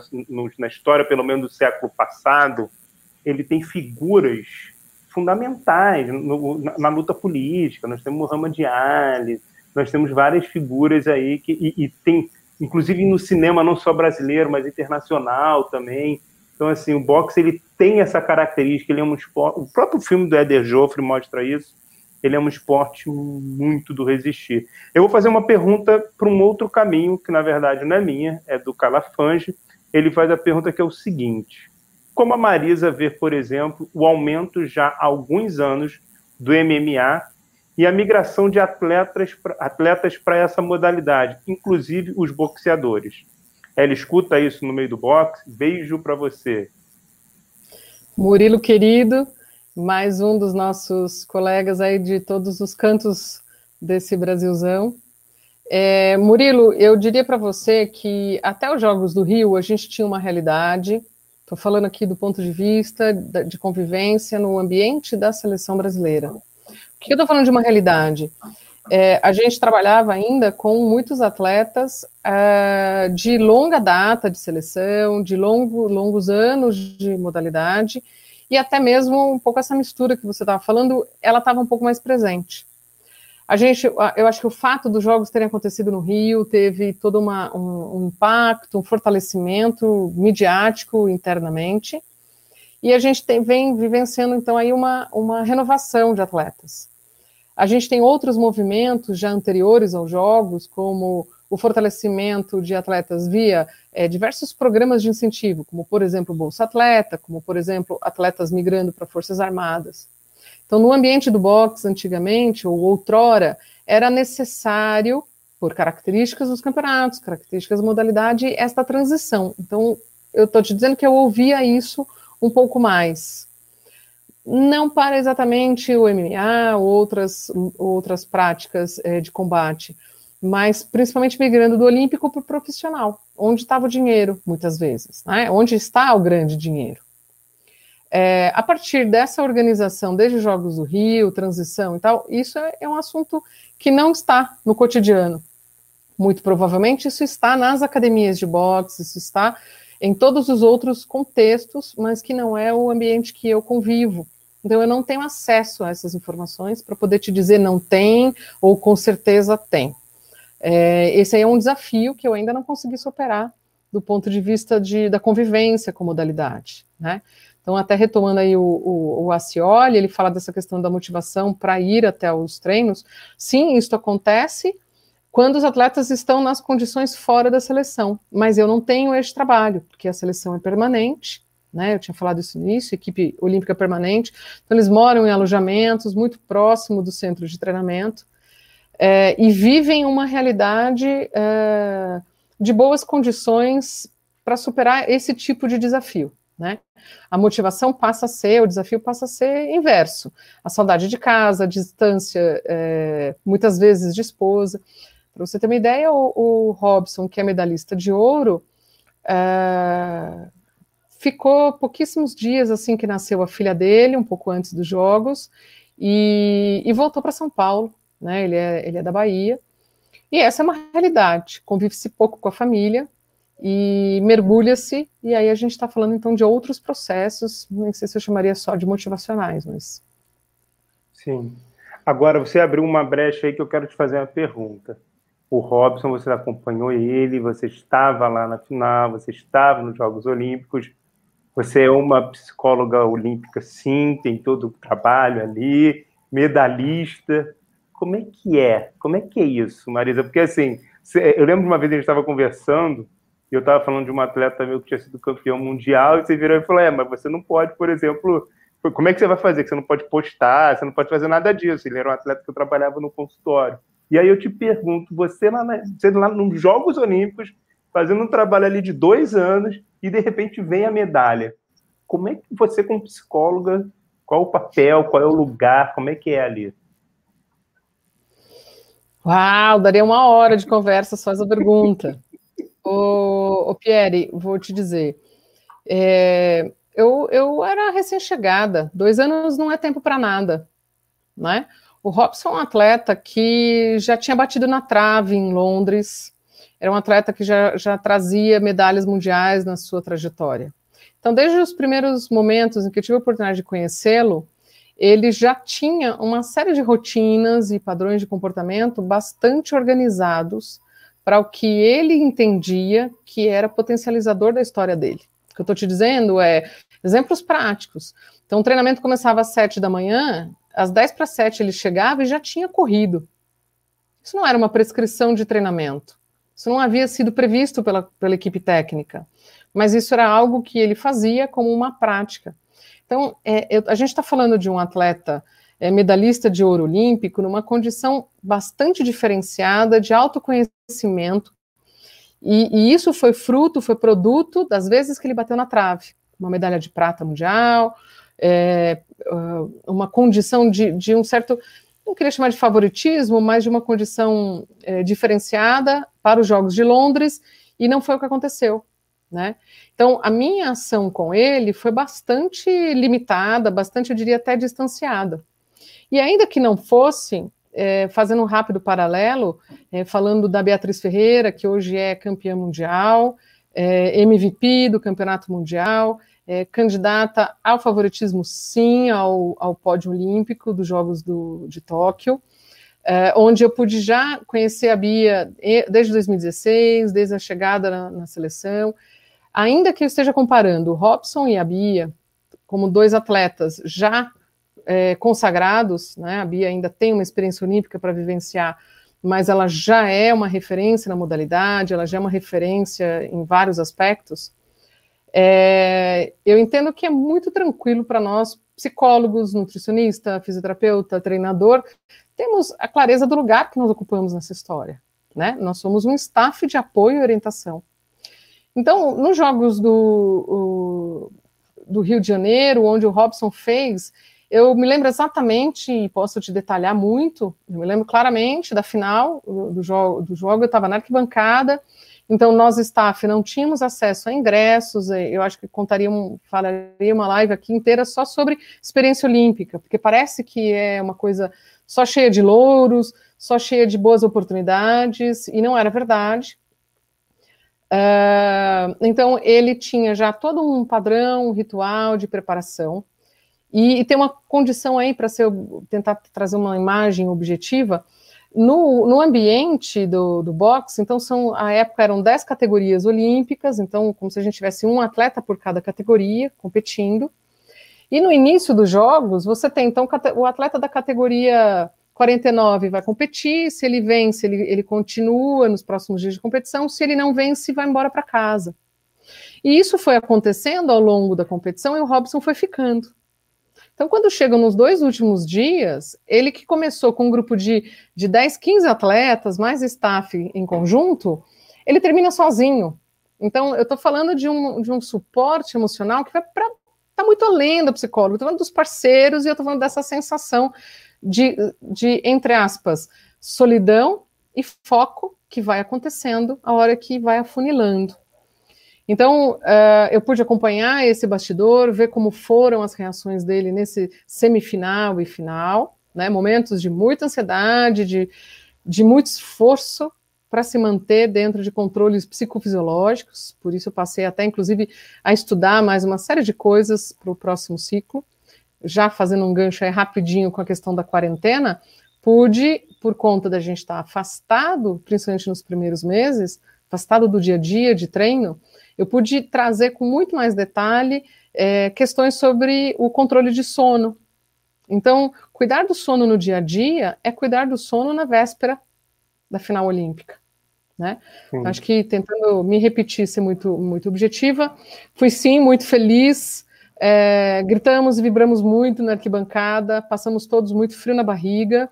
na história pelo menos do século passado, ele tem figuras fundamentais no, na, na, luta política. Nós temos Muhammad Ali, nós temos várias figuras aí que e, e, tem, inclusive no cinema não só brasileiro, mas internacional também. Então assim, o boxe ele tem essa característica, ele é um esporte. O próprio filme do Éder Joffre mostra isso. Ele é um esporte muito do resistir. Eu vou fazer uma pergunta para um outro caminho, que na verdade não é minha, é do Calafange. Ele faz a pergunta que é o seguinte: Como a Marisa vê, por exemplo, o aumento já há alguns anos do MMA e a migração de atletas atletas para essa modalidade, inclusive os boxeadores? Ela escuta isso no meio do boxe. Beijo para você. Murilo querido, mais um dos nossos colegas aí de todos os cantos desse Brasilzão. É, Murilo, eu diria para você que até os Jogos do Rio a gente tinha uma realidade. Estou falando aqui do ponto de vista de convivência no ambiente da seleção brasileira. O que eu estou falando de uma realidade? É, a gente trabalhava ainda com muitos atletas uh, de longa data de seleção, de longo, longos anos de modalidade, e até mesmo um pouco essa mistura que você estava falando, ela estava um pouco mais presente. A gente, eu acho que o fato dos jogos terem acontecido no Rio teve todo uma, um, um impacto, um fortalecimento midiático internamente, e a gente tem, vem vivenciando então aí uma, uma renovação de atletas. A gente tem outros movimentos já anteriores aos jogos, como o fortalecimento de atletas via é, diversos programas de incentivo, como por exemplo Bolsa Atleta, como por exemplo atletas migrando para Forças Armadas. Então, no ambiente do boxe, antigamente, ou outrora, era necessário, por características dos campeonatos, características da modalidade, esta transição. Então, eu estou te dizendo que eu ouvia isso um pouco mais. Não para exatamente o MMA ou outras, outras práticas é, de combate, mas principalmente migrando do olímpico para o profissional, onde estava o dinheiro, muitas vezes, né? onde está o grande dinheiro. É, a partir dessa organização, desde os Jogos do Rio, transição e tal, isso é, é um assunto que não está no cotidiano. Muito provavelmente isso está nas academias de boxe, isso está em todos os outros contextos, mas que não é o ambiente que eu convivo. Então eu não tenho acesso a essas informações para poder te dizer não tem ou com certeza tem. É, esse aí é um desafio que eu ainda não consegui superar do ponto de vista de, da convivência com modalidade, né? Então, até retomando aí o, o, o ele fala dessa questão da motivação para ir até os treinos. Sim, isso acontece quando os atletas estão nas condições fora da seleção, mas eu não tenho este trabalho, porque a seleção é permanente, né? Eu tinha falado isso nisso, equipe olímpica permanente. Então, eles moram em alojamentos muito próximo do centro de treinamento é, e vivem uma realidade é, de boas condições para superar esse tipo de desafio. Né? A motivação passa a ser, o desafio passa a ser inverso. A saudade de casa, a distância, é, muitas vezes de esposa. Para você ter uma ideia, o, o, Robson, que é medalhista de ouro, é, ficou pouquíssimos dias assim que nasceu a filha dele, um pouco antes dos Jogos, e, e voltou para São Paulo. Né? Ele, é, ele é da Bahia. E essa é uma realidade. Convive-se pouco com a família, e mergulha-se, e aí a gente está falando então de outros processos, não sei se eu chamaria só de motivacionais, mas. Sim. Agora, você abriu uma brecha aí que eu quero te fazer uma pergunta. O Robson, você acompanhou ele, você estava lá na final, você estava nos Jogos Olímpicos, você é uma psicóloga olímpica, sim, tem todo o trabalho ali, medalhista. Como é que é? Como é que é isso, Marisa? Porque assim, eu lembro uma vez a gente estava conversando e eu estava falando de uma atleta meu que tinha sido campeão mundial, e você virou e falou: É, mas você não pode, por exemplo, como é que você vai fazer? Que você não pode postar, você não pode fazer nada disso. Ele era um atleta que eu trabalhava no consultório. E aí eu te pergunto: você lá, na, você lá nos Jogos Olímpicos, fazendo um trabalho ali de dois anos, e de repente vem a medalha. Como é que você, como psicóloga, qual o papel, qual é o lugar, como é que é ali? Uau, daria uma hora de conversa só essa pergunta. Ô, ô Pierre, vou te dizer, é, eu, eu era recém-chegada, dois anos não é tempo para nada, né? O Robson é um atleta que já tinha batido na trave em Londres, era um atleta que já, já trazia medalhas mundiais na sua trajetória. Então, desde os primeiros momentos em que eu tive a oportunidade de conhecê-lo, ele já tinha uma série de rotinas e padrões de comportamento bastante organizados para o que ele entendia que era potencializador da história dele. O que eu estou te dizendo é exemplos práticos. Então, o treinamento começava às sete da manhã, às dez para sete ele chegava e já tinha corrido. Isso não era uma prescrição de treinamento. Isso não havia sido previsto pela, pela equipe técnica. Mas isso era algo que ele fazia como uma prática. Então, é, eu, a gente está falando de um atleta é, medalhista de ouro olímpico numa condição bastante diferenciada de autoconhecimento. E, e, isso foi fruto, foi produto das vezes que ele bateu na trave. Uma medalha de prata mundial, é, ah, uma condição de, de, um certo, não queria chamar de favoritismo, mas de uma condição é, diferenciada para os Jogos de Londres, e não foi o que aconteceu. Né? Então, a minha ação com ele foi bastante limitada, bastante, eu diria, até distanciada. E ainda que não fosse, é, fazendo um rápido paralelo, é, falando da Beatriz Ferreira, que hoje é campeã mundial, é, MVP do Campeonato Mundial, é, candidata ao favoritismo, sim, ao, ao pódio olímpico dos Jogos do, de Tóquio. é, onde eu pude já conhecer a Bia desde 2016, desde a chegada na, na seleção. Ainda que eu esteja comparando o Robson e a Bia como dois atletas já é, consagrados, né? A Bia ainda tem uma experiência olímpica para vivenciar, mas ela já é uma referência na modalidade, ela já é uma referência em vários aspectos. É, eu entendo que é muito tranquilo para nós, psicólogos, nutricionista, fisioterapeuta, treinador, temos a clareza do lugar que nós ocupamos nessa história. Né? Nós somos um staff de apoio e orientação. Então, nos Jogos do, o, do Rio de Janeiro, onde o Robson fez, eu me lembro exatamente, e posso te detalhar muito, eu me lembro claramente da final do, jogo, do jogo eu estava na arquibancada, então nós, staff, não tínhamos acesso a ingressos, eu acho que contaria, falaria uma live aqui inteira só sobre experiência olímpica, porque parece que é uma coisa só cheia de louros, só cheia de boas oportunidades, e não era verdade. Uh, então, ele tinha já todo um padrão, um ritual de preparação, e, e tem uma condição aí para tentar trazer uma imagem objetiva. No, no ambiente do, do boxe, então, são, a época eram 10 categorias olímpicas, então, como se a gente tivesse um atleta por cada categoria competindo. E no início dos jogos, você tem então o atleta da categoria 49 vai competir, se ele vence, ele, ele continua nos próximos dias de competição, se ele não vence, vai embora para casa. E isso foi acontecendo ao longo da competição e o Robson foi ficando. Então, quando chegam nos dois últimos dias, ele que começou com um grupo de, de 10, 15 atletas, mais staff em conjunto, ele termina sozinho. Então, eu estou falando de um, de um suporte emocional que vai para está muito além do psicólogo, estou falando dos parceiros e eu estou falando dessa sensação de, de, entre aspas, solidão e foco que vai acontecendo a hora que vai afunilando. Então, uh, eu pude acompanhar esse bastidor, ver como foram as reações dele nesse semifinal e final, né, momentos de muita ansiedade, de, de muito esforço, para se manter dentro de controles psicofisiológicos, por isso eu passei até, inclusive, a estudar mais uma série de coisas para o próximo ciclo. Já fazendo um gancho aí rapidinho com a questão da quarentena, pude, por conta da gente estar afastado, principalmente nos primeiros meses, afastado do dia a dia de treino, eu pude trazer com muito mais detalhe é, questões sobre o controle de sono. Então, cuidar do sono no dia a dia é cuidar do sono na véspera da final olímpica. Né? Acho que tentando me repetir, ser muito, muito objetiva, fui sim muito feliz, é, gritamos e vibramos muito na arquibancada, passamos todos muito frio na barriga,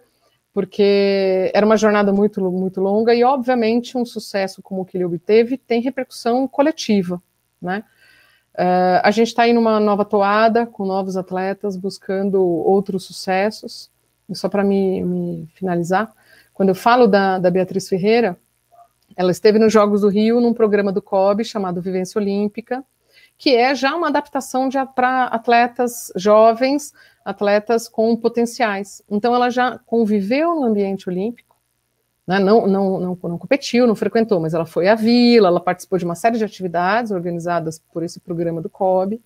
porque era uma jornada muito, muito longa e, obviamente, um sucesso como o que ele obteve tem repercussão coletiva, né? Uh, a gente está aí numa nova toada, com novos atletas, buscando outros sucessos. E só para me, me finalizar, quando eu falo da, da Beatriz Ferreira, ela esteve nos Jogos do Rio num programa do COB chamado Vivência Olímpica, que é já uma adaptação para atletas jovens, atletas com potenciais. Então, ela já conviveu no ambiente olímpico, né? não, não, não, não, competiu, não frequentou, mas ela foi à vila, ela participou de uma série de atividades organizadas por esse programa do COB.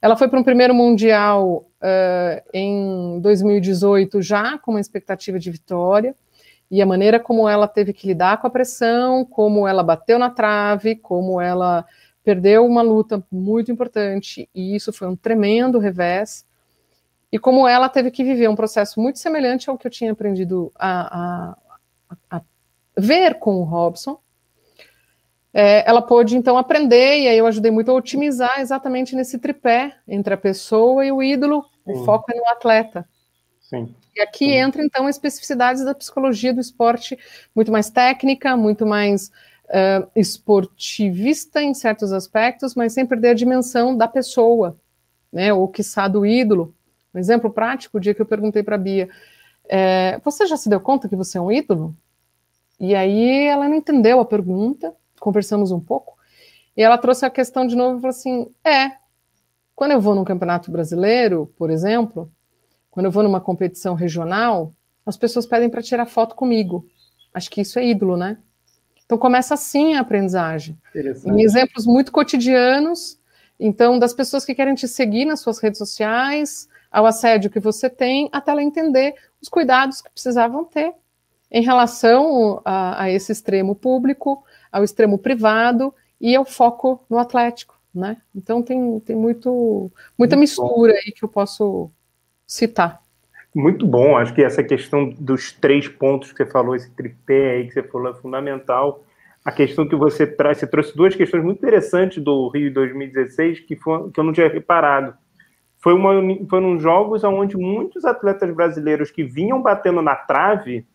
Ela foi para um primeiro mundial uh, em 2018, já com uma expectativa de vitória e a maneira como ela teve que lidar com a pressão, como ela bateu na trave, como ela perdeu uma luta muito importante, e isso foi um tremendo revés, e como ela teve que viver um processo muito semelhante ao que eu tinha aprendido a, a, a ver com o Robson. É, ela pôde então aprender, e aí eu ajudei muito a otimizar exatamente nesse tripé entre a pessoa e o ídolo, Sim. o foco é no atleta. Sim. E aqui Sim. entra, então, especificidades da psicologia do esporte, muito mais técnica, muito mais uh, esportivista em certos aspectos, mas sem perder a dimensão da pessoa, né, ou quiçá do ídolo. Um exemplo prático, o dia que eu perguntei para a Bia, é, você já se deu conta que você é um ídolo? E aí ela não entendeu a pergunta, conversamos um pouco, e ela trouxe a questão de novo e falou assim, é, quando eu vou num campeonato brasileiro, por exemplo, quando eu vou numa competição regional, as pessoas pedem para tirar foto comigo. Acho que isso é ídolo, né? Então começa assim a aprendizagem. Em exemplos muito cotidianos, então das pessoas que querem te seguir nas suas redes sociais, ao assédio que você tem, até ela entender os cuidados que precisavam ter em relação a, a esse extremo público, ao extremo privado e ao foco no Atlético, né? Então tem, tem muito, muita muito mistura bom. aí que eu posso citar. Muito bom, acho que essa questão dos três pontos que você falou, esse tripé aí que você falou é fundamental. A questão que você traz, você trouxe duas questões muito interessantes do Rio 2016 que, foi, que eu não tinha reparado. Foi uma, foram jogos onde muitos atletas brasileiros que vinham batendo na trave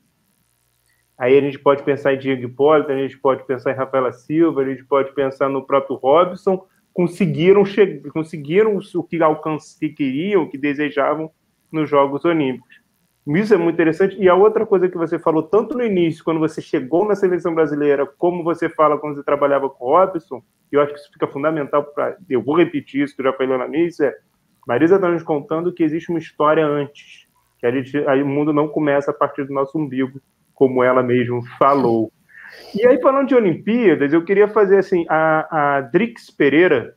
Aí a gente pode pensar em Diego Hipólito, a gente pode pensar em Rafaela Silva, a gente pode pensar no próprio Robson, conseguiram, conseguiram o que alcance, que queriam, o que desejavam nos Jogos Olímpicos. Isso é muito interessante. E a outra coisa que você falou, tanto no início, quando você chegou na seleção brasileira, como você fala quando você trabalhava com o Robson, eu acho que isso fica fundamental para. Eu vou repetir isso que eu já falei lá no início: é Marisa está nos contando que existe uma história antes, que a gente, aí o mundo não começa a partir do nosso umbigo como ela mesmo falou. E aí, falando de Olimpíadas, eu queria fazer assim: a, a Drix Pereira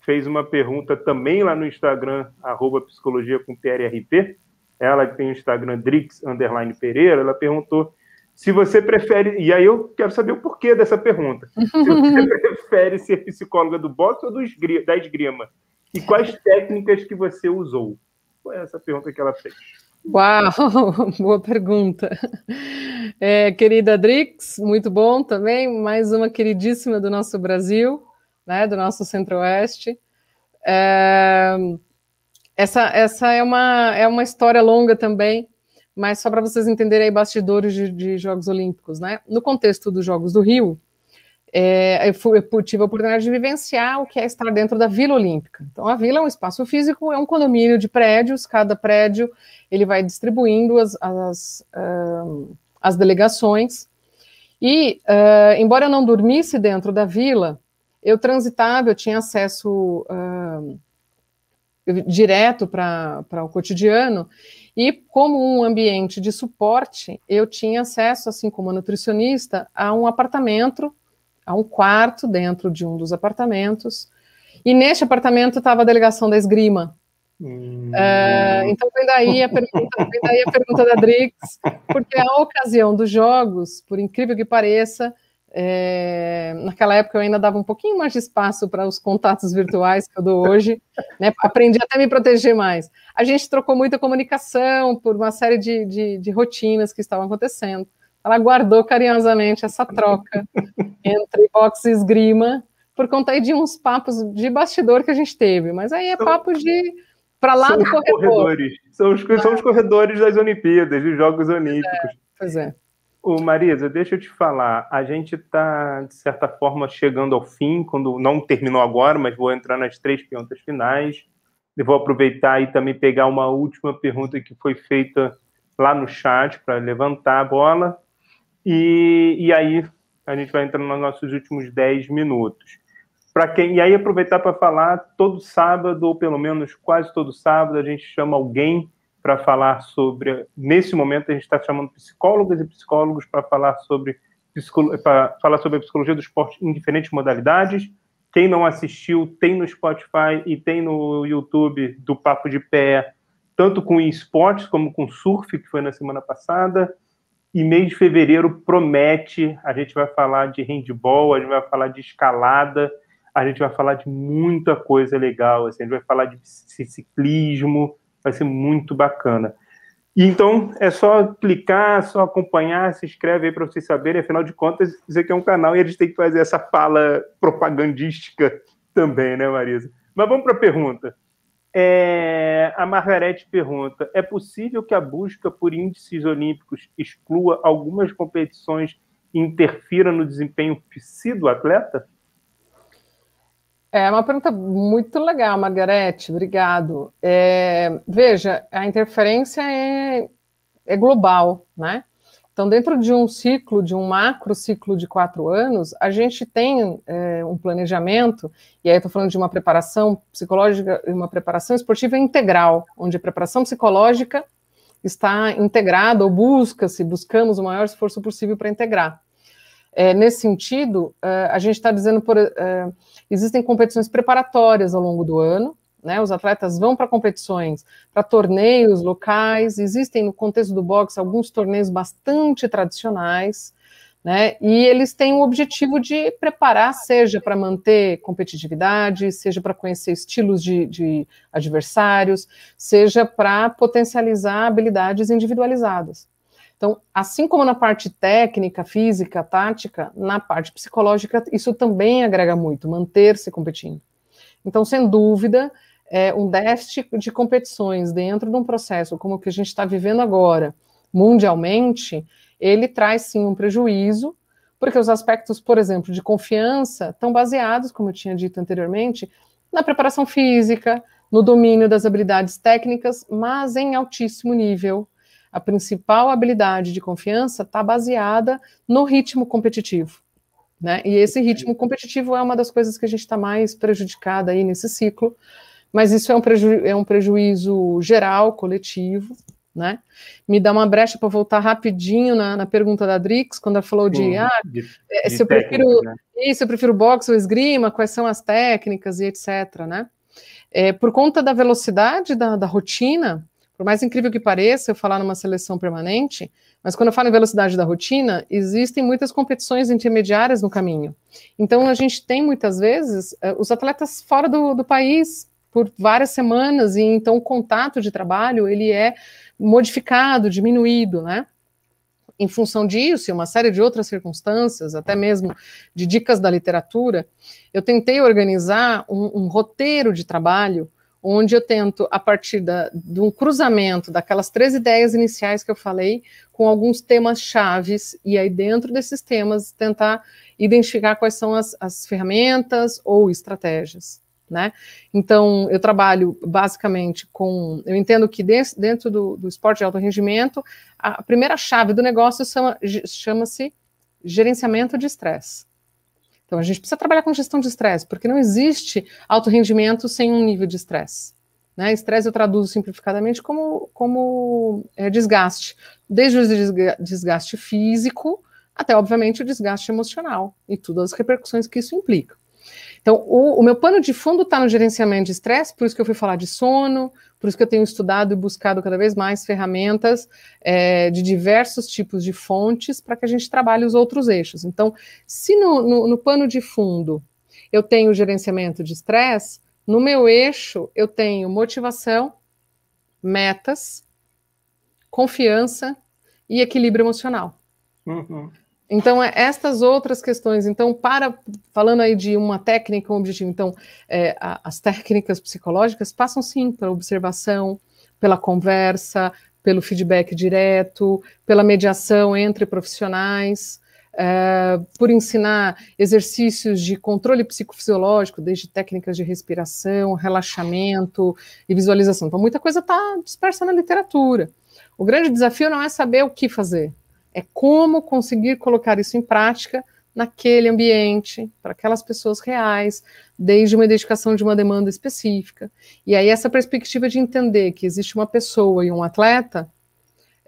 fez uma pergunta também lá no Instagram, arroba psicologia com PRRP. Ela que tem o Instagram Drix underline Pereira, ela perguntou se você prefere. E aí eu quero saber o porquê dessa pergunta. Se você prefere ser psicóloga do boxe ou do da esgrima? E quais técnicas que você usou? Foi essa pergunta que ela fez. Uau, boa pergunta. É, querida Drix, muito bom também, mais uma queridíssima do nosso Brasil, né, do nosso Centro-Oeste. É, essa essa é, uma, é uma história longa também, mas só para vocês entenderem aí bastidores de, de Jogos Olímpicos, né? No contexto dos Jogos do Rio, é, eu, fui, eu, tive a oportunidade de vivenciar o que é estar dentro da Vila Olímpica. Então, a Vila é um espaço físico, é um condomínio de prédios, cada prédio ele vai distribuindo as, as, uh, as delegações. E, uh, embora eu não dormisse dentro da vila, eu transitava, eu tinha acesso uh, direto para o cotidiano, e como um ambiente de suporte, eu tinha acesso, assim como nutricionista, a um apartamento a um quarto dentro de um dos apartamentos. E neste apartamento estava a delegação da esgrima. Hum. Uh, então vem daí, a pergunta, vem daí a pergunta da Drix, porque a ocasião dos jogos, por incrível que pareça, é, naquela época eu ainda dava um pouquinho mais de espaço para os contatos virtuais que eu dou hoje, né, aprendi até a me proteger mais. A gente trocou muita comunicação por uma série de, de, de rotinas que estavam acontecendo ela guardou carinhosamente essa troca entre boxe e esgrima, por conta de uns papos de bastidor que a gente teve. Mas aí é papo de para lá são do corredor. Corredores. São, os, são os corredores das Olimpíadas, dos Jogos Olímpicos. É, pois é. Ô, Marisa, deixa eu te falar. A gente está, de certa forma, chegando ao fim, quando não terminou agora, mas vou entrar nas três perguntas finais. E vou aproveitar e também pegar uma última pergunta que foi feita lá no chat para levantar a bola. E, e aí a gente vai entrando nos nossos últimos 10 minutos. Para quem e aí aproveitar para falar todo sábado ou pelo menos quase todo sábado a gente chama alguém para falar sobre nesse momento a gente está chamando psicólogas e psicólogos para falar sobre para falar sobre a psicologia do esporte em diferentes modalidades. Quem não assistiu tem no Spotify e tem no YouTube do Papo de Pé, tanto com esportes como com surf que foi na semana passada e mês de fevereiro promete, a gente vai falar de handball, a gente vai falar de escalada, a gente vai falar de muita coisa legal, assim, a gente vai falar de ciclismo, vai ser muito bacana. Então é só clicar, só acompanhar, se inscreve aí para vocês saberem, afinal de contas, isso aqui é um canal e a gente tem que fazer essa fala propagandística também, né, Marisa? Mas vamos para a pergunta. É, a Margarete pergunta: é possível que a busca por índices olímpicos exclua algumas competições e interfira no desempenho do atleta? É uma pergunta muito legal, Margarete, obrigado. É, veja, a interferência é, é global, né? Então, dentro de um ciclo, de um macro ciclo de quatro anos, a gente tem é, um planejamento, e aí estou falando de uma preparação psicológica e uma preparação esportiva integral, onde a preparação psicológica está integrada, ou busca-se, buscamos o maior esforço possível para integrar. É, nesse sentido, é, a gente está dizendo, por, é, existem competições preparatórias ao longo do ano, né? Os atletas vão para competições, para torneios locais, existem no contexto do boxe alguns torneios bastante tradicionais, né? E eles têm o objetivo de preparar, seja para manter competitividade, seja para conhecer estilos de, de adversários, seja para potencializar habilidades individualizadas. Então, assim como na parte técnica, física, tática, na parte psicológica, isso também agrega muito, manter-se competindo. Então, sem dúvida, é um déficit de competições dentro de um processo como o que a gente está vivendo agora, mundialmente, ele traz sim um prejuízo, porque os aspectos, por exemplo, de confiança estão baseados, como eu tinha dito anteriormente, na preparação física, no domínio das habilidades técnicas, mas em altíssimo nível. A principal habilidade de confiança está baseada no ritmo competitivo. Né? E esse ritmo competitivo é uma das coisas que a gente está mais prejudicada aí nesse ciclo, mas isso é um, preju é um prejuízo geral, coletivo, né? Me dá uma brecha para voltar rapidinho na, na, pergunta da Drix, quando ela falou de, ah, de, é, de se eu prefiro né? isso, eu prefiro boxe ou esgrima, quais são as técnicas e etc, né? É, por conta da velocidade da, da rotina, por mais incrível que pareça eu falar numa seleção permanente, mas quando eu falo em velocidade da rotina, existem muitas competições intermediárias no caminho. Então a gente tem muitas vezes é, os atletas fora do, do país por várias semanas e então o contato de trabalho ele é modificado, diminuído, né? Em função disso e uma série de outras circunstâncias, até mesmo de dicas da literatura, eu tentei organizar um, um roteiro de trabalho onde eu tento, a partir da, de um cruzamento daquelas três ideias iniciais que eu falei, com alguns temas chaves, e aí dentro desses temas tentar identificar quais são as, as ferramentas ou estratégias né? Então, eu trabalho basicamente com. Eu entendo que dentro, dentro do, do, esporte de alto rendimento, a primeira chave do negócio chama-se chama gerenciamento de estresse. Então, a gente precisa trabalhar com gestão de estresse, porque não existe alto rendimento sem um nível de estresse. Né? Estresse eu traduzo simplificadamente como, como é, desgaste, desde o desgaste físico até, obviamente, o desgaste emocional e todas as repercussões que isso implica. Então, o, o meu pano de fundo está no gerenciamento de estresse, por isso que eu fui falar de sono, por isso que eu tenho estudado e buscado cada vez mais ferramentas é, de diversos tipos de fontes para que a gente trabalhe os outros eixos. Então, se no, no, no pano de fundo eu tenho gerenciamento de estresse, no meu eixo eu tenho motivação, metas, confiança e equilíbrio emocional. Uhum. Então, é, estas outras questões, então, para falando aí de uma técnica, um objetivo, então, é, a, as técnicas psicológicas passam sim pela observação, pela conversa, pelo feedback direto, pela mediação entre profissionais, é, por ensinar exercícios de controle psicofisiológico, desde técnicas de respiração, relaxamento e visualização. Então, muita coisa está dispersa na literatura. O grande desafio não é saber o que fazer, é como conseguir colocar isso em prática naquele ambiente, para aquelas pessoas reais, desde uma identificação de uma demanda específica. E aí, essa perspectiva de entender que existe uma pessoa e um atleta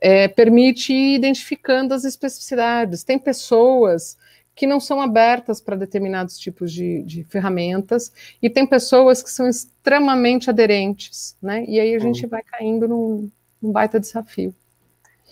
é, permite ir identificando as especificidades. Tem pessoas que não são abertas para determinados tipos de, de, ferramentas, e tem pessoas que são extremamente aderentes, né? E aí a gente vai caindo num, num baita desafio.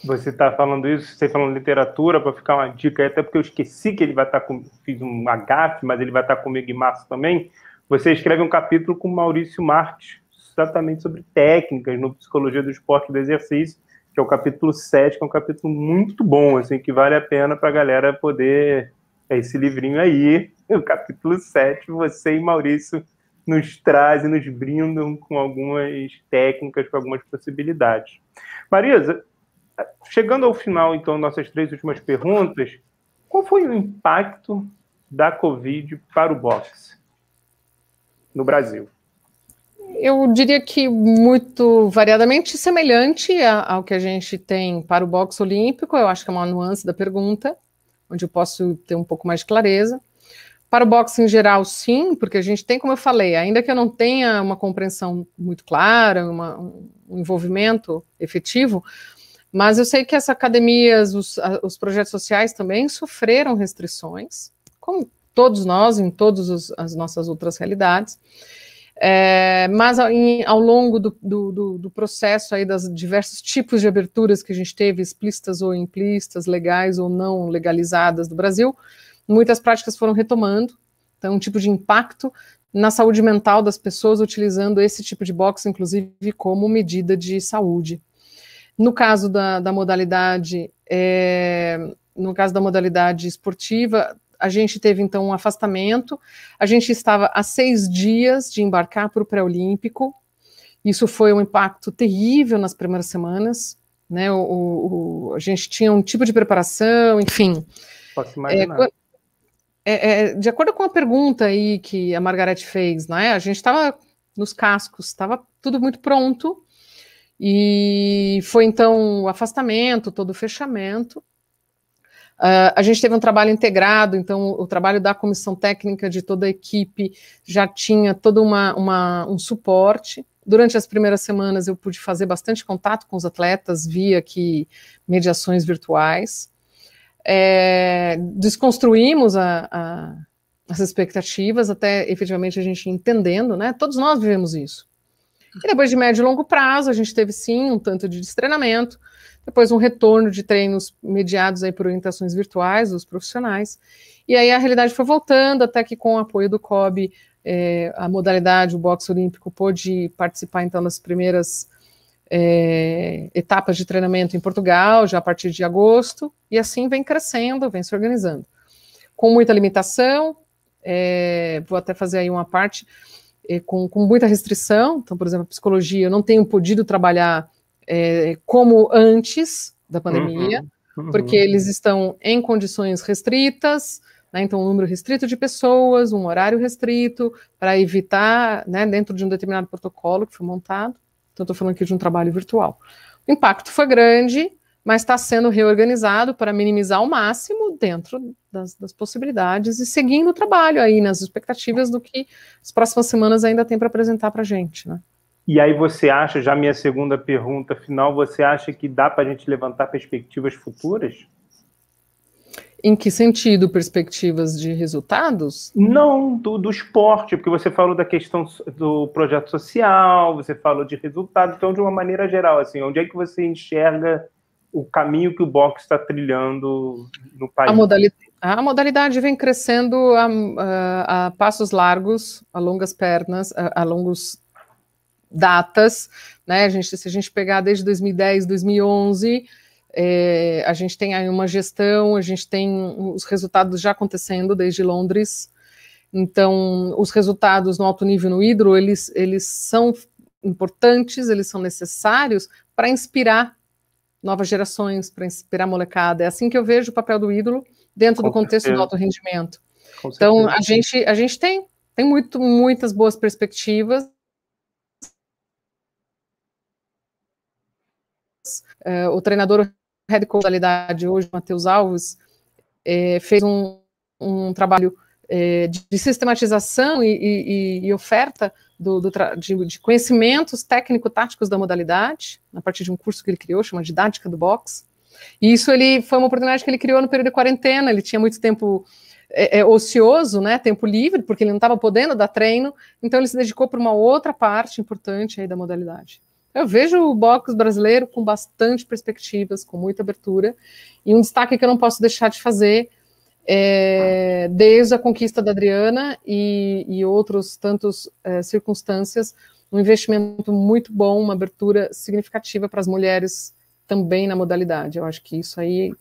Você está falando isso, você falando literatura, para ficar uma dica até porque eu esqueci que ele vai estar tá com. Fiz um agafe, mas ele vai estar tá comigo em março também. Você escreve um capítulo com Maurício Marques, exatamente sobre técnicas no Psicologia do Esporte e do Exercício, que é o capítulo 7, que é um capítulo muito bom, assim, que vale a pena para a galera poder. É esse livrinho aí, o capítulo 7, você e Maurício nos trazem, nos brindam com algumas técnicas, com algumas possibilidades. Marisa, chegando ao final, então, nossas três últimas perguntas, qual foi o impacto da Covid para o boxe no Brasil? Eu diria que muito variadamente semelhante ao que a gente tem para o boxe olímpico, eu acho que é uma nuance da pergunta, onde eu posso ter um pouco mais de clareza. Para o boxe em geral, sim, porque a gente tem, como eu falei, ainda que eu não tenha uma compreensão muito clara, uma, um envolvimento efetivo, mas eu sei que as academias, os, os projetos sociais também sofreram restrições, como todos nós, em todas as nossas outras realidades. É, mas em, ao longo do, do, do, processo aí das diversos tipos de aberturas que a gente teve, explícitas ou implícitas, legais ou não legalizadas do Brasil, muitas práticas foram retomando. Então, um tipo de impacto na saúde mental das pessoas utilizando esse tipo de box, inclusive como medida de saúde. No caso da, da modalidade, é, no caso da modalidade esportiva, a gente teve então um afastamento. A gente estava a seis dias de embarcar para o pré-olímpico. Isso foi um impacto terrível nas primeiras semanas. Né? O, o, a gente tinha um tipo de preparação, enfim. Posso imaginar. É, é, é, de acordo com a pergunta aí que a Margareth fez, né, a gente estava nos cascos, estava tudo muito pronto, e foi então o afastamento, todo o fechamento. Uh, a gente teve um trabalho integrado, então o trabalho da comissão técnica de toda a equipe já tinha todo uma, uma, um suporte. Durante as primeiras semanas eu pude fazer bastante contato com os atletas via que mediações virtuais é, desconstruímos a, a, as expectativas até efetivamente a gente entendendo, né? Todos nós vivemos isso. E depois de médio e longo prazo, a gente teve sim um tanto de destreinamento, depois um retorno de treinos mediados aí por orientações virtuais dos profissionais. E aí a realidade foi voltando, até que com o apoio do COB, é, a modalidade, o boxe olímpico, pôde participar então das primeiras é, etapas de treinamento em Portugal, já a partir de agosto, e assim vem crescendo, vem se organizando. Com muita limitação, é, vou até fazer aí uma parte com, com, muita restrição, então, por exemplo, a psicologia, eu não tenho podido trabalhar é, como antes da pandemia, uhum, uhum. porque eles estão em condições restritas, né, então um número restrito de pessoas, um horário restrito, para evitar, né, dentro de um determinado protocolo que foi montado. Então, estou falando aqui de um trabalho virtual. O impacto foi grande, mas está sendo reorganizado para minimizar ao máximo dentro das, das, possibilidades e seguindo o trabalho aí nas expectativas do que as próximas semanas ainda tem para apresentar para a gente, né? E aí você acha, já minha segunda pergunta final, você acha que dá para a gente levantar perspectivas futuras? Em que sentido? Perspectivas de resultados? Não, do, do esporte, porque você falou da questão do projeto social, você falou de resultados, então, de uma maneira geral, assim, onde é que você enxerga o caminho que o boxe está trilhando no país? A modalidade, a modalidade vem crescendo a, a, a, passos largos, a longas pernas, a, a longos datas, né? A gente, se a gente pegar desde 2010, 2011 é, a gente tem aí uma gestão, a gente tem os resultados já acontecendo desde Londres. Então, os resultados no alto nível no hidro, eles, eles são importantes, eles são necessários para inspirar novas gerações, para inspirar a molecada. É assim que eu vejo o papel do hidro dentro Com do contexto certeza. do alto rendimento. Com então, certeza. a gente, a gente tem, tem muito, muitas boas perspectivas. Uh, o treinador head coach modalidade hoje, Matheus Alves, é, fez um, um trabalho de, sistematização e, e, e oferta do, do de, de, conhecimentos técnico-táticos da modalidade, a partir de um curso que ele criou, chama Didática do Boxe. E isso ele foi uma oportunidade que ele criou no período de quarentena, ele tinha muito tempo é, é, ocioso, né, tempo livre, porque ele não estava podendo dar treino, então ele se dedicou para uma outra parte importante aí da modalidade. Eu vejo o boxe brasileiro com bastante perspectivas, com muita abertura, e um destaque que eu não posso deixar de fazer é, desde a conquista da Adriana e, e outros tantos é, circunstâncias, um investimento muito bom, uma abertura significativa para as mulheres também na modalidade. Eu acho que isso aí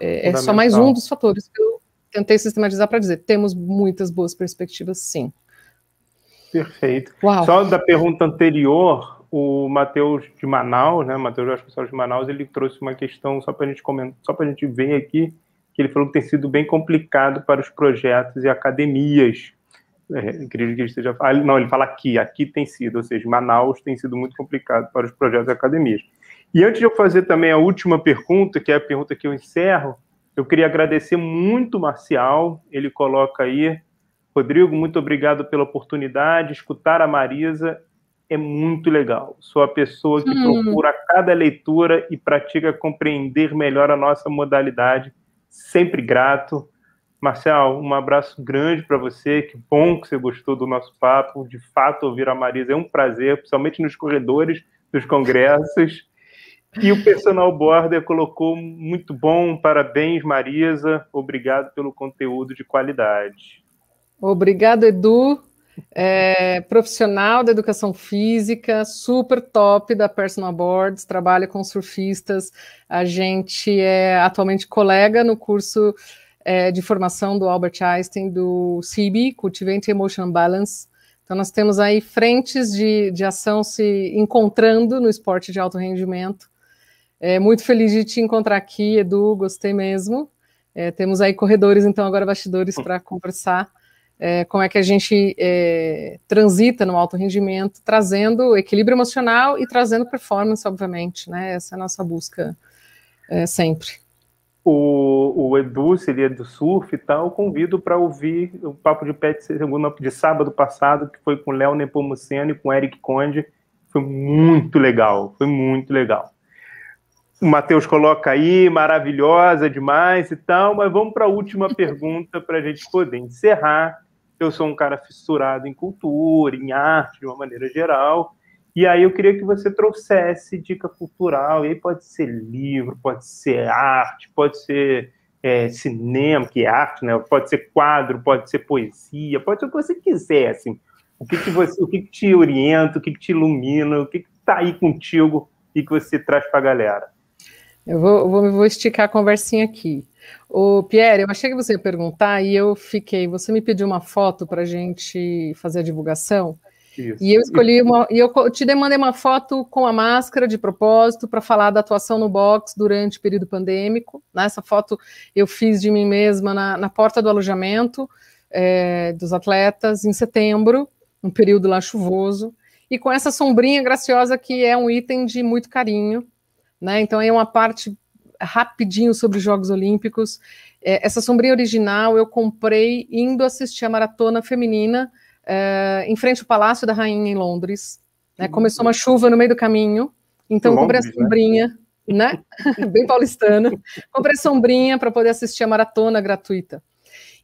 é, é só mais um dos fatores que eu tentei sistematizar para dizer. Temos muitas boas perspectivas, sim. Perfeito. Uau. Só da pergunta anterior, o Matheus de Manaus, né, Matheus Vasconcelos de Manaus, ele trouxe uma questão só para a gente comentar, só para a gente ver aqui, que ele falou que tem sido bem complicado para os projetos e academias. É, acredito que ele esteja, ah, não, ele fala aqui, aqui tem sido, ou seja, Manaus tem sido muito complicado para os projetos e academias. E antes de eu fazer também a última pergunta, que é a pergunta que eu encerro, eu queria agradecer muito o Marcial, ele coloca aí, Rodrigo, muito obrigado pela oportunidade, escutar a Marisa é muito legal. Sou a pessoa que hum. procura cada leitura e pratica compreender melhor a nossa modalidade. Sempre grato. Marcel, um abraço grande para você. Que bom que você gostou do nosso papo. De fato, ouvir a Marisa é um prazer, principalmente nos corredores dos congressos. E o personal border colocou muito bom. Parabéns, Marisa. Obrigado pelo conteúdo de qualidade. Obrigado, Edu. É, profissional da educação física, super top da Personal Boards, trabalha com surfistas. A gente é atualmente colega no curso é, de formação do Albert Einstein, do CIB, Cultivate Emotion Balance. Então, nós temos aí frentes de, de ação se encontrando no esporte de alto rendimento. É, muito feliz de te encontrar aqui, Edu, gostei mesmo. É, temos aí corredores, então, agora bastidores para conversar é, como é que a gente é, transita no alto rendimento, trazendo equilíbrio emocional e trazendo performance, obviamente, né? Essa é a nossa busca é, sempre. O, o Edu, é do surf e tal, convido para ouvir o Papo de Pet de sábado passado, que foi com Léo Nepomuceno e com Eric Conde. Foi muito legal, foi muito legal. O Matheus coloca aí, maravilhosa demais e tal, mas vamos para a última pergunta para a gente poder encerrar eu sou um cara fissurado em cultura, em arte, de uma maneira geral. E aí eu queria que você trouxesse dica cultural. E aí pode ser livro, pode ser arte, pode ser é, cinema, que é arte, né? Pode ser quadro, pode ser poesia, pode ser o que você quiser, assim. O que, que você, o que, que te orienta, o que, que te ilumina, o que está aí contigo e que você traz para a galera? Eu vou, vou, vou esticar a conversinha aqui. O Pierre, eu achei que você ia perguntar e eu fiquei. Você me pediu uma foto para a gente fazer a divulgação. Isso. E eu escolhi uma. E eu te demandei uma foto com a máscara de propósito para falar da atuação no box durante o período pandêmico. Nessa foto eu fiz de mim mesma na, na porta do alojamento é, dos atletas em setembro, um período lá chuvoso, e com essa sombrinha graciosa que é um item de muito carinho. Né? Então é uma parte rapidinho sobre os Jogos Olímpicos. É, essa sombrinha original eu comprei indo assistir a maratona feminina é, em frente ao Palácio da Rainha em Londres. Né? Uhum. Começou uma chuva no meio do caminho, então Londres, comprei a né? sombrinha, né? né? Bem paulistana. comprei a sombrinha para poder assistir a maratona gratuita.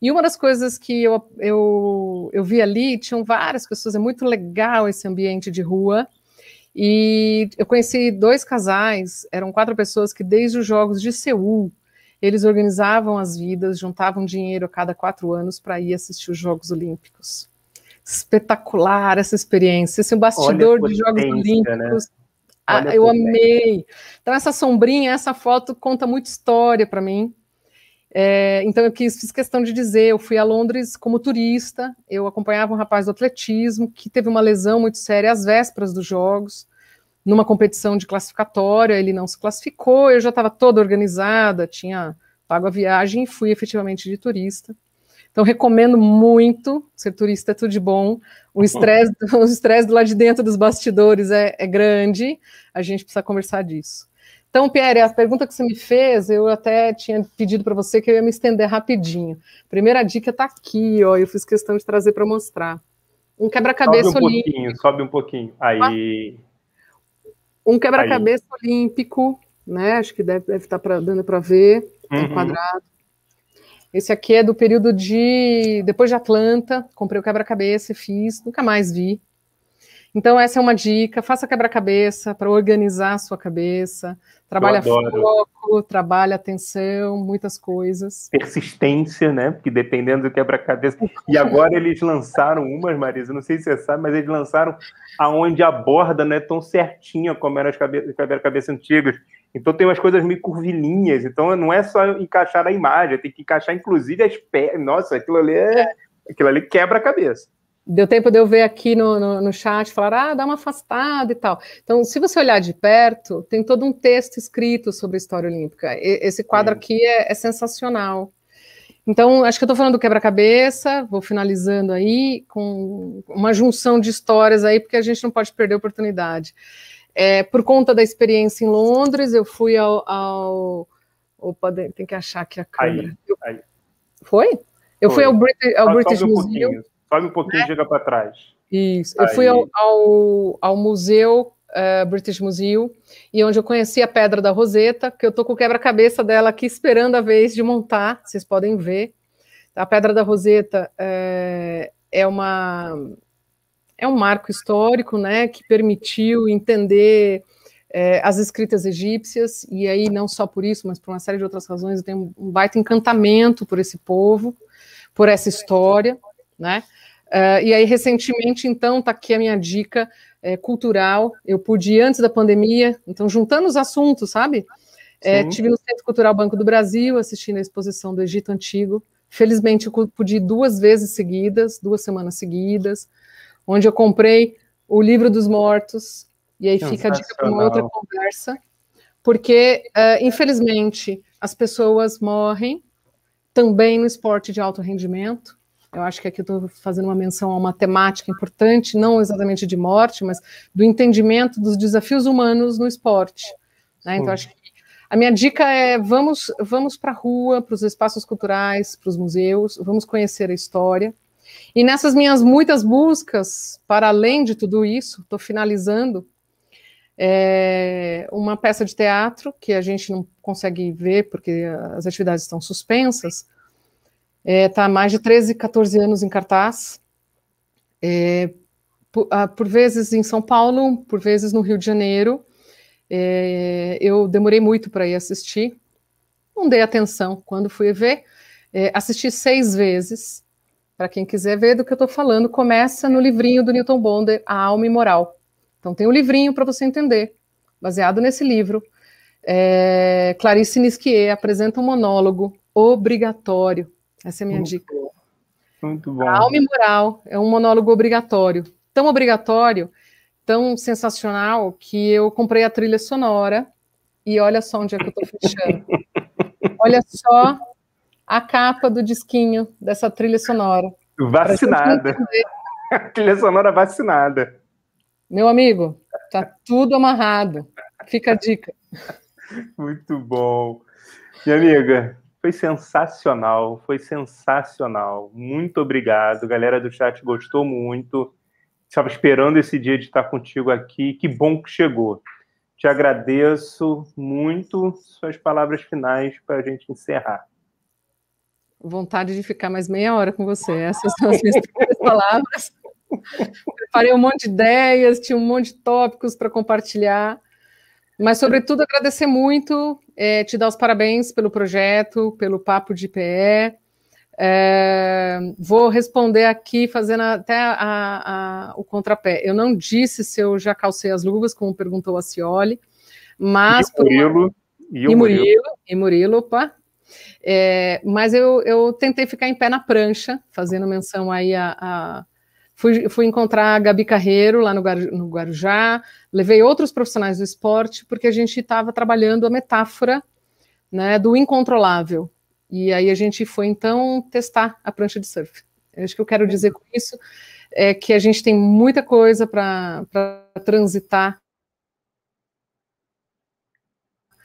E uma das coisas que eu, eu, eu vi ali, tinham várias pessoas, é muito legal esse ambiente de rua. E eu conheci dois casais, eram quatro pessoas que desde os Jogos de Seul, eles organizavam as vidas, juntavam dinheiro a cada quatro anos para ir assistir os Jogos Olímpicos. Espetacular essa experiência, esse é um bastidor de Jogos né? Olímpicos. Né? Ah, eu amei. Então, essa sombrinha, essa foto conta muita história para mim. É, então, eu quis, fiz questão de dizer: eu fui a Londres como turista, eu acompanhava um rapaz do atletismo que teve uma lesão muito séria às vésperas dos Jogos, numa competição de classificatória, ele não se classificou, eu já estava toda organizada, tinha pago a viagem e fui efetivamente de turista. Então, recomendo muito, ser turista é tudo de bom, o estresse o do lado de dentro dos bastidores é, é grande, a gente precisa conversar disso. Então, Pierre, a pergunta que você me fez, eu até tinha pedido para você que eu ia me estender rapidinho. Primeira dica está aqui, ó, eu fiz questão de trazer para mostrar. Um quebra-cabeça sobe um olímpico. Pouquinho, sobe um pouquinho. Aí. Um quebra-cabeça olímpico, né? Acho que deve, deve estar tá pra, dando para ver. Tá uhum. quadrado. Esse aqui é do período de. Depois de Atlanta, comprei o quebra-cabeça e fiz, nunca mais vi. Então, essa é uma dica: faça quebra-cabeça para organizar a sua cabeça. Trabalha foco, trabalha atenção, muitas coisas. Persistência, né? Porque dependendo do quebra-cabeça. E agora eles lançaram umas, Marisa, não sei se você sabe, mas eles lançaram aonde a borda não é tão certinha como eram as quebra-cabeça antigas. Então tem umas coisas meio curvilíneas. Então não é só encaixar a imagem, tem que encaixar inclusive as pernas. Nossa, aquilo ali é. Aquilo ali quebra a cabeça. Deu tempo de eu ver aqui no, no, no, chat, falar, ah, dá uma afastada e tal. Então, se você olhar de perto, tem todo um texto escrito sobre a história olímpica. E, esse quadro aqui é, é, sensacional. Então, acho que eu estou falando do quebra-cabeça, vou finalizando aí com uma junção de histórias aí, porque a gente não pode perder a oportunidade. É, por conta da experiência em Londres, eu fui ao. ao opa, tem que achar aqui a câmera. Aí, aí. Foi? Eu Foi. fui ao, Brit ao British Museum. Sobe um pouquinho né? e chega para trás. Isso. Aí. Eu fui ao, ao, ao museu, uh, British Museum, e onde eu conheci a Pedra da Roseta, que eu tô com o quebra-cabeça dela aqui esperando a vez de montar, vocês podem ver. A Pedra da Roseta é, é uma é um marco histórico, né, que permitiu entender é, as escritas egípcias, e aí não só por isso, mas por uma série de outras razões, eu tenho um baita encantamento por esse povo, por essa história, né, uh, e aí recentemente, então, está aqui a minha dica é, cultural, eu pude ir antes da pandemia, então juntando os assuntos, sabe, é, tive no Centro Cultural Banco do Brasil, assistindo a exposição do Egito Antigo, felizmente eu pude ir duas vezes seguidas, duas semanas seguidas, onde eu comprei o livro dos mortos, e aí fica a dica para uma outra conversa, porque, uh, infelizmente, as pessoas morrem também no esporte de alto rendimento. Eu acho que aqui estou fazendo uma menção a uma temática importante, não exatamente de morte, mas do entendimento dos desafios humanos no esporte. Né? Então, acho que a minha dica é vamos, vamos para a rua, para os espaços culturais, para os museus, vamos conhecer a história. E nessas minhas muitas buscas, para além de tudo isso, estou finalizando é, uma peça de teatro que a gente não consegue ver porque as atividades estão suspensas. Está é, tá há mais de 13, 14 anos em cartaz. É, por, ah, por, vezes em São Paulo, por vezes no Rio de Janeiro. É, eu demorei muito para ir assistir, não dei atenção quando fui ver. É, assisti seis vezes. Para quem quiser ver do que eu estou falando, começa no livrinho do Newton Bonder, A Alma Imoral. Então tem um livrinho para você entender, baseado nesse livro. É, Clarice Nisquier apresenta um monólogo obrigatório. Essa é a minha muito dica. Bom. Muito bom. A alma imoral é um monólogo obrigatório. Tão obrigatório, tão sensacional, que eu comprei a trilha sonora e olha só onde é que eu estou fechando. olha só a capa do disquinho dessa trilha sonora. Vacinada. trilha sonora vacinada. Meu amigo, tá tudo amarrado. Fica a dica. Muito bom. Minha amiga, foi sensacional, foi sensacional. Muito obrigado. A galera do chat gostou muito. Estava esperando esse dia de estar contigo aqui. Que bom que chegou. Te agradeço muito. Suas palavras finais para a gente encerrar. Vontade de ficar mais meia hora com você. Essas são as minhas palavras. Preparei um monte de ideias, tinha um monte de tópicos para compartilhar. Mas, sobretudo, agradecer muito, é, te dar os parabéns pelo projeto, pelo Papo de PE. É, vou responder aqui, fazendo até a, a, o contrapé. Eu não disse se eu já calcei as luvas, como perguntou a Cioli, mas. E Murilo. E, e Murilo, Murilo, e Murilo, opa. É, mas eu, eu tentei ficar em pé na prancha, fazendo menção aí a, a Fui, fui encontrar a Gabi Carreiro lá no, no Guarujá, levei outros profissionais do esporte, porque a gente estava trabalhando a metáfora né, do incontrolável. E aí a gente foi, então, testar a prancha de surf. Acho que eu quero dizer com isso é que a gente tem muita coisa para transitar.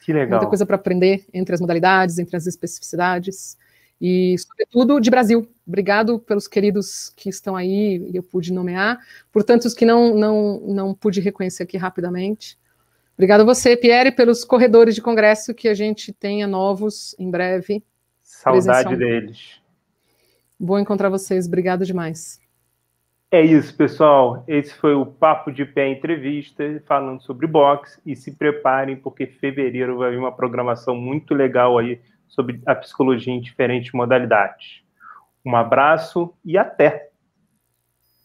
Que legal. Muita coisa para aprender entre as modalidades, entre as especificidades e, sobretudo, de Brasil. Obrigado pelos queridos que estão aí e eu pude nomear, por tantos que não, não, não pude reconhecer aqui rapidamente. Obrigado a você, Pierre, pelos corredores de congresso que a gente tenha novos em breve. Saudade deles. Bom encontrar vocês. Obrigado demais. É isso, pessoal. Esse foi o Papo de Pé Entrevista, falando sobre boxe. E se preparem, porque fevereiro vai vir uma programação muito legal aí sobre a psicologia em diferentes modalidades. Um abraço e até!